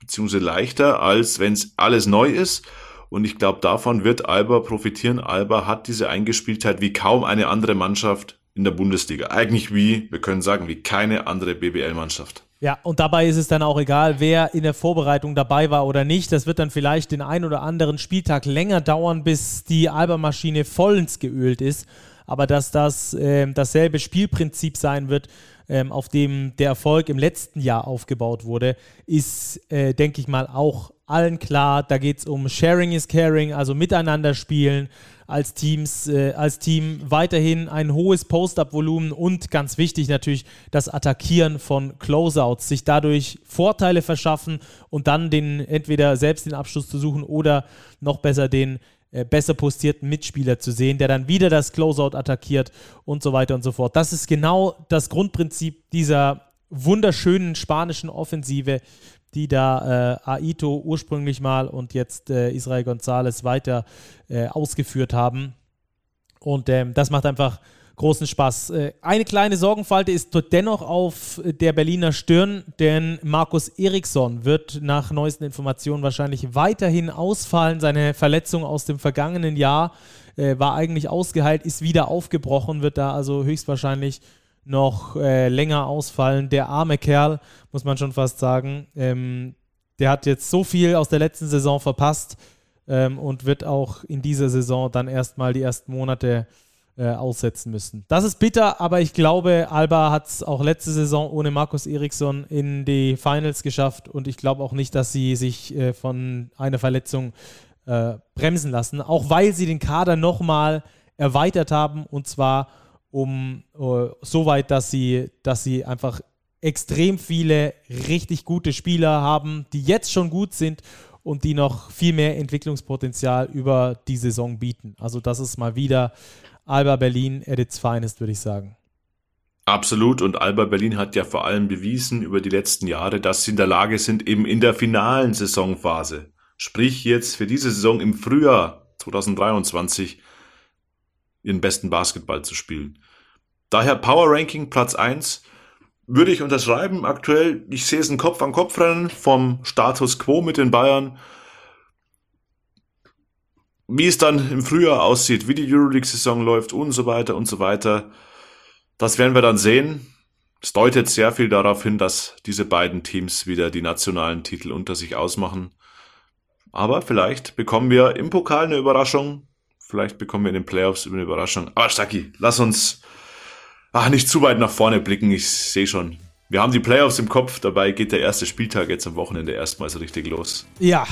beziehungsweise leichter, als wenn es alles neu ist. Und ich glaube, davon wird Alba profitieren. Alba hat diese Eingespieltheit wie kaum eine andere Mannschaft in der Bundesliga. Eigentlich wie, wir können sagen, wie keine andere BBL-Mannschaft. Ja, und dabei ist es dann auch egal, wer in der Vorbereitung dabei war oder nicht. Das wird dann vielleicht den ein oder anderen Spieltag länger dauern, bis die Alba-Maschine vollends geölt ist. Aber dass das äh, dasselbe Spielprinzip sein wird, ähm, auf dem der Erfolg im letzten Jahr aufgebaut wurde, ist, äh, denke ich mal, auch allen klar. Da geht es um Sharing is Caring, also miteinander spielen als Teams, äh, als Team weiterhin ein hohes Post-Up-Volumen und ganz wichtig natürlich das Attackieren von Closeouts, sich dadurch Vorteile verschaffen und dann den entweder selbst den Abschluss zu suchen oder noch besser den äh, besser postierten Mitspieler zu sehen, der dann wieder das Closeout attackiert und so weiter und so fort. Das ist genau das Grundprinzip dieser wunderschönen spanischen Offensive, die da äh, Aito ursprünglich mal und jetzt äh, Israel González weiter äh, ausgeführt haben. Und ähm, das macht einfach großen Spaß. Äh, eine kleine Sorgenfalte ist dennoch auf der Berliner Stirn, denn Markus Eriksson wird nach neuesten Informationen wahrscheinlich weiterhin ausfallen. Seine Verletzung aus dem vergangenen Jahr äh, war eigentlich ausgeheilt, ist wieder aufgebrochen, wird da also höchstwahrscheinlich noch äh, länger ausfallen. Der arme Kerl, muss man schon fast sagen, ähm, der hat jetzt so viel aus der letzten Saison verpasst ähm, und wird auch in dieser Saison dann erstmal die ersten Monate äh, aussetzen müssen. Das ist bitter, aber ich glaube, Alba hat es auch letzte Saison ohne Markus Eriksson in die Finals geschafft und ich glaube auch nicht, dass sie sich äh, von einer Verletzung äh, bremsen lassen, auch weil sie den Kader nochmal erweitert haben und zwar um uh, so weit, dass sie, dass sie einfach extrem viele richtig gute Spieler haben, die jetzt schon gut sind und die noch viel mehr Entwicklungspotenzial über die Saison bieten. Also das ist mal wieder Alba Berlin at its finest, würde ich sagen. Absolut. Und Alba Berlin hat ja vor allem bewiesen über die letzten Jahre, dass sie in der Lage sind, eben in der finalen Saisonphase, sprich jetzt für diese Saison im Frühjahr 2023, ihren besten Basketball zu spielen. Daher Power Ranking Platz 1 würde ich unterschreiben. Aktuell, ich sehe es ein Kopf an Kopf rennen vom Status quo mit den Bayern. Wie es dann im Frühjahr aussieht, wie die Euroleague-Saison läuft und so weiter und so weiter, das werden wir dann sehen. Es deutet sehr viel darauf hin, dass diese beiden Teams wieder die nationalen Titel unter sich ausmachen. Aber vielleicht bekommen wir im Pokal eine Überraschung. Vielleicht bekommen wir in den Playoffs eine Überraschung. Aber Stacki, lass uns ach, nicht zu weit nach vorne blicken. Ich sehe schon. Wir haben die Playoffs im Kopf. Dabei geht der erste Spieltag jetzt am Wochenende erstmal so richtig los. Ja,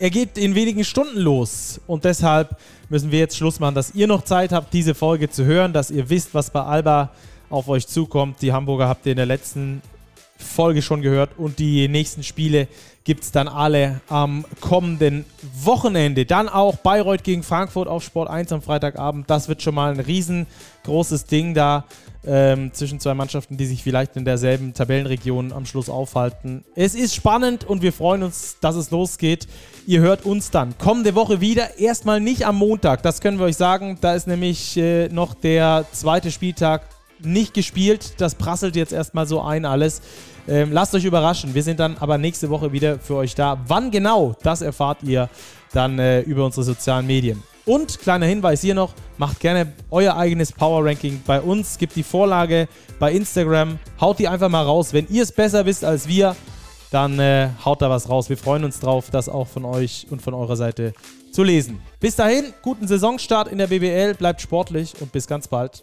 er geht in wenigen Stunden los. Und deshalb müssen wir jetzt Schluss machen, dass ihr noch Zeit habt, diese Folge zu hören, dass ihr wisst, was bei Alba auf euch zukommt. Die Hamburger habt ihr in der letzten Folge schon gehört und die nächsten Spiele gibt es dann alle am kommenden Wochenende. Dann auch Bayreuth gegen Frankfurt auf Sport 1 am Freitagabend. Das wird schon mal ein riesengroßes Ding da ähm, zwischen zwei Mannschaften, die sich vielleicht in derselben Tabellenregion am Schluss aufhalten. Es ist spannend und wir freuen uns, dass es losgeht. Ihr hört uns dann kommende Woche wieder. Erstmal nicht am Montag, das können wir euch sagen. Da ist nämlich äh, noch der zweite Spieltag nicht gespielt. Das prasselt jetzt erstmal so ein alles. Ähm, lasst euch überraschen. Wir sind dann aber nächste Woche wieder für euch da. Wann genau, das erfahrt ihr dann äh, über unsere sozialen Medien. Und kleiner Hinweis hier noch, macht gerne euer eigenes Power Ranking bei uns, gibt die Vorlage bei Instagram, haut die einfach mal raus. Wenn ihr es besser wisst als wir, dann äh, haut da was raus. Wir freuen uns drauf, das auch von euch und von eurer Seite zu lesen. Bis dahin, guten Saisonstart in der BBL, bleibt sportlich und bis ganz bald.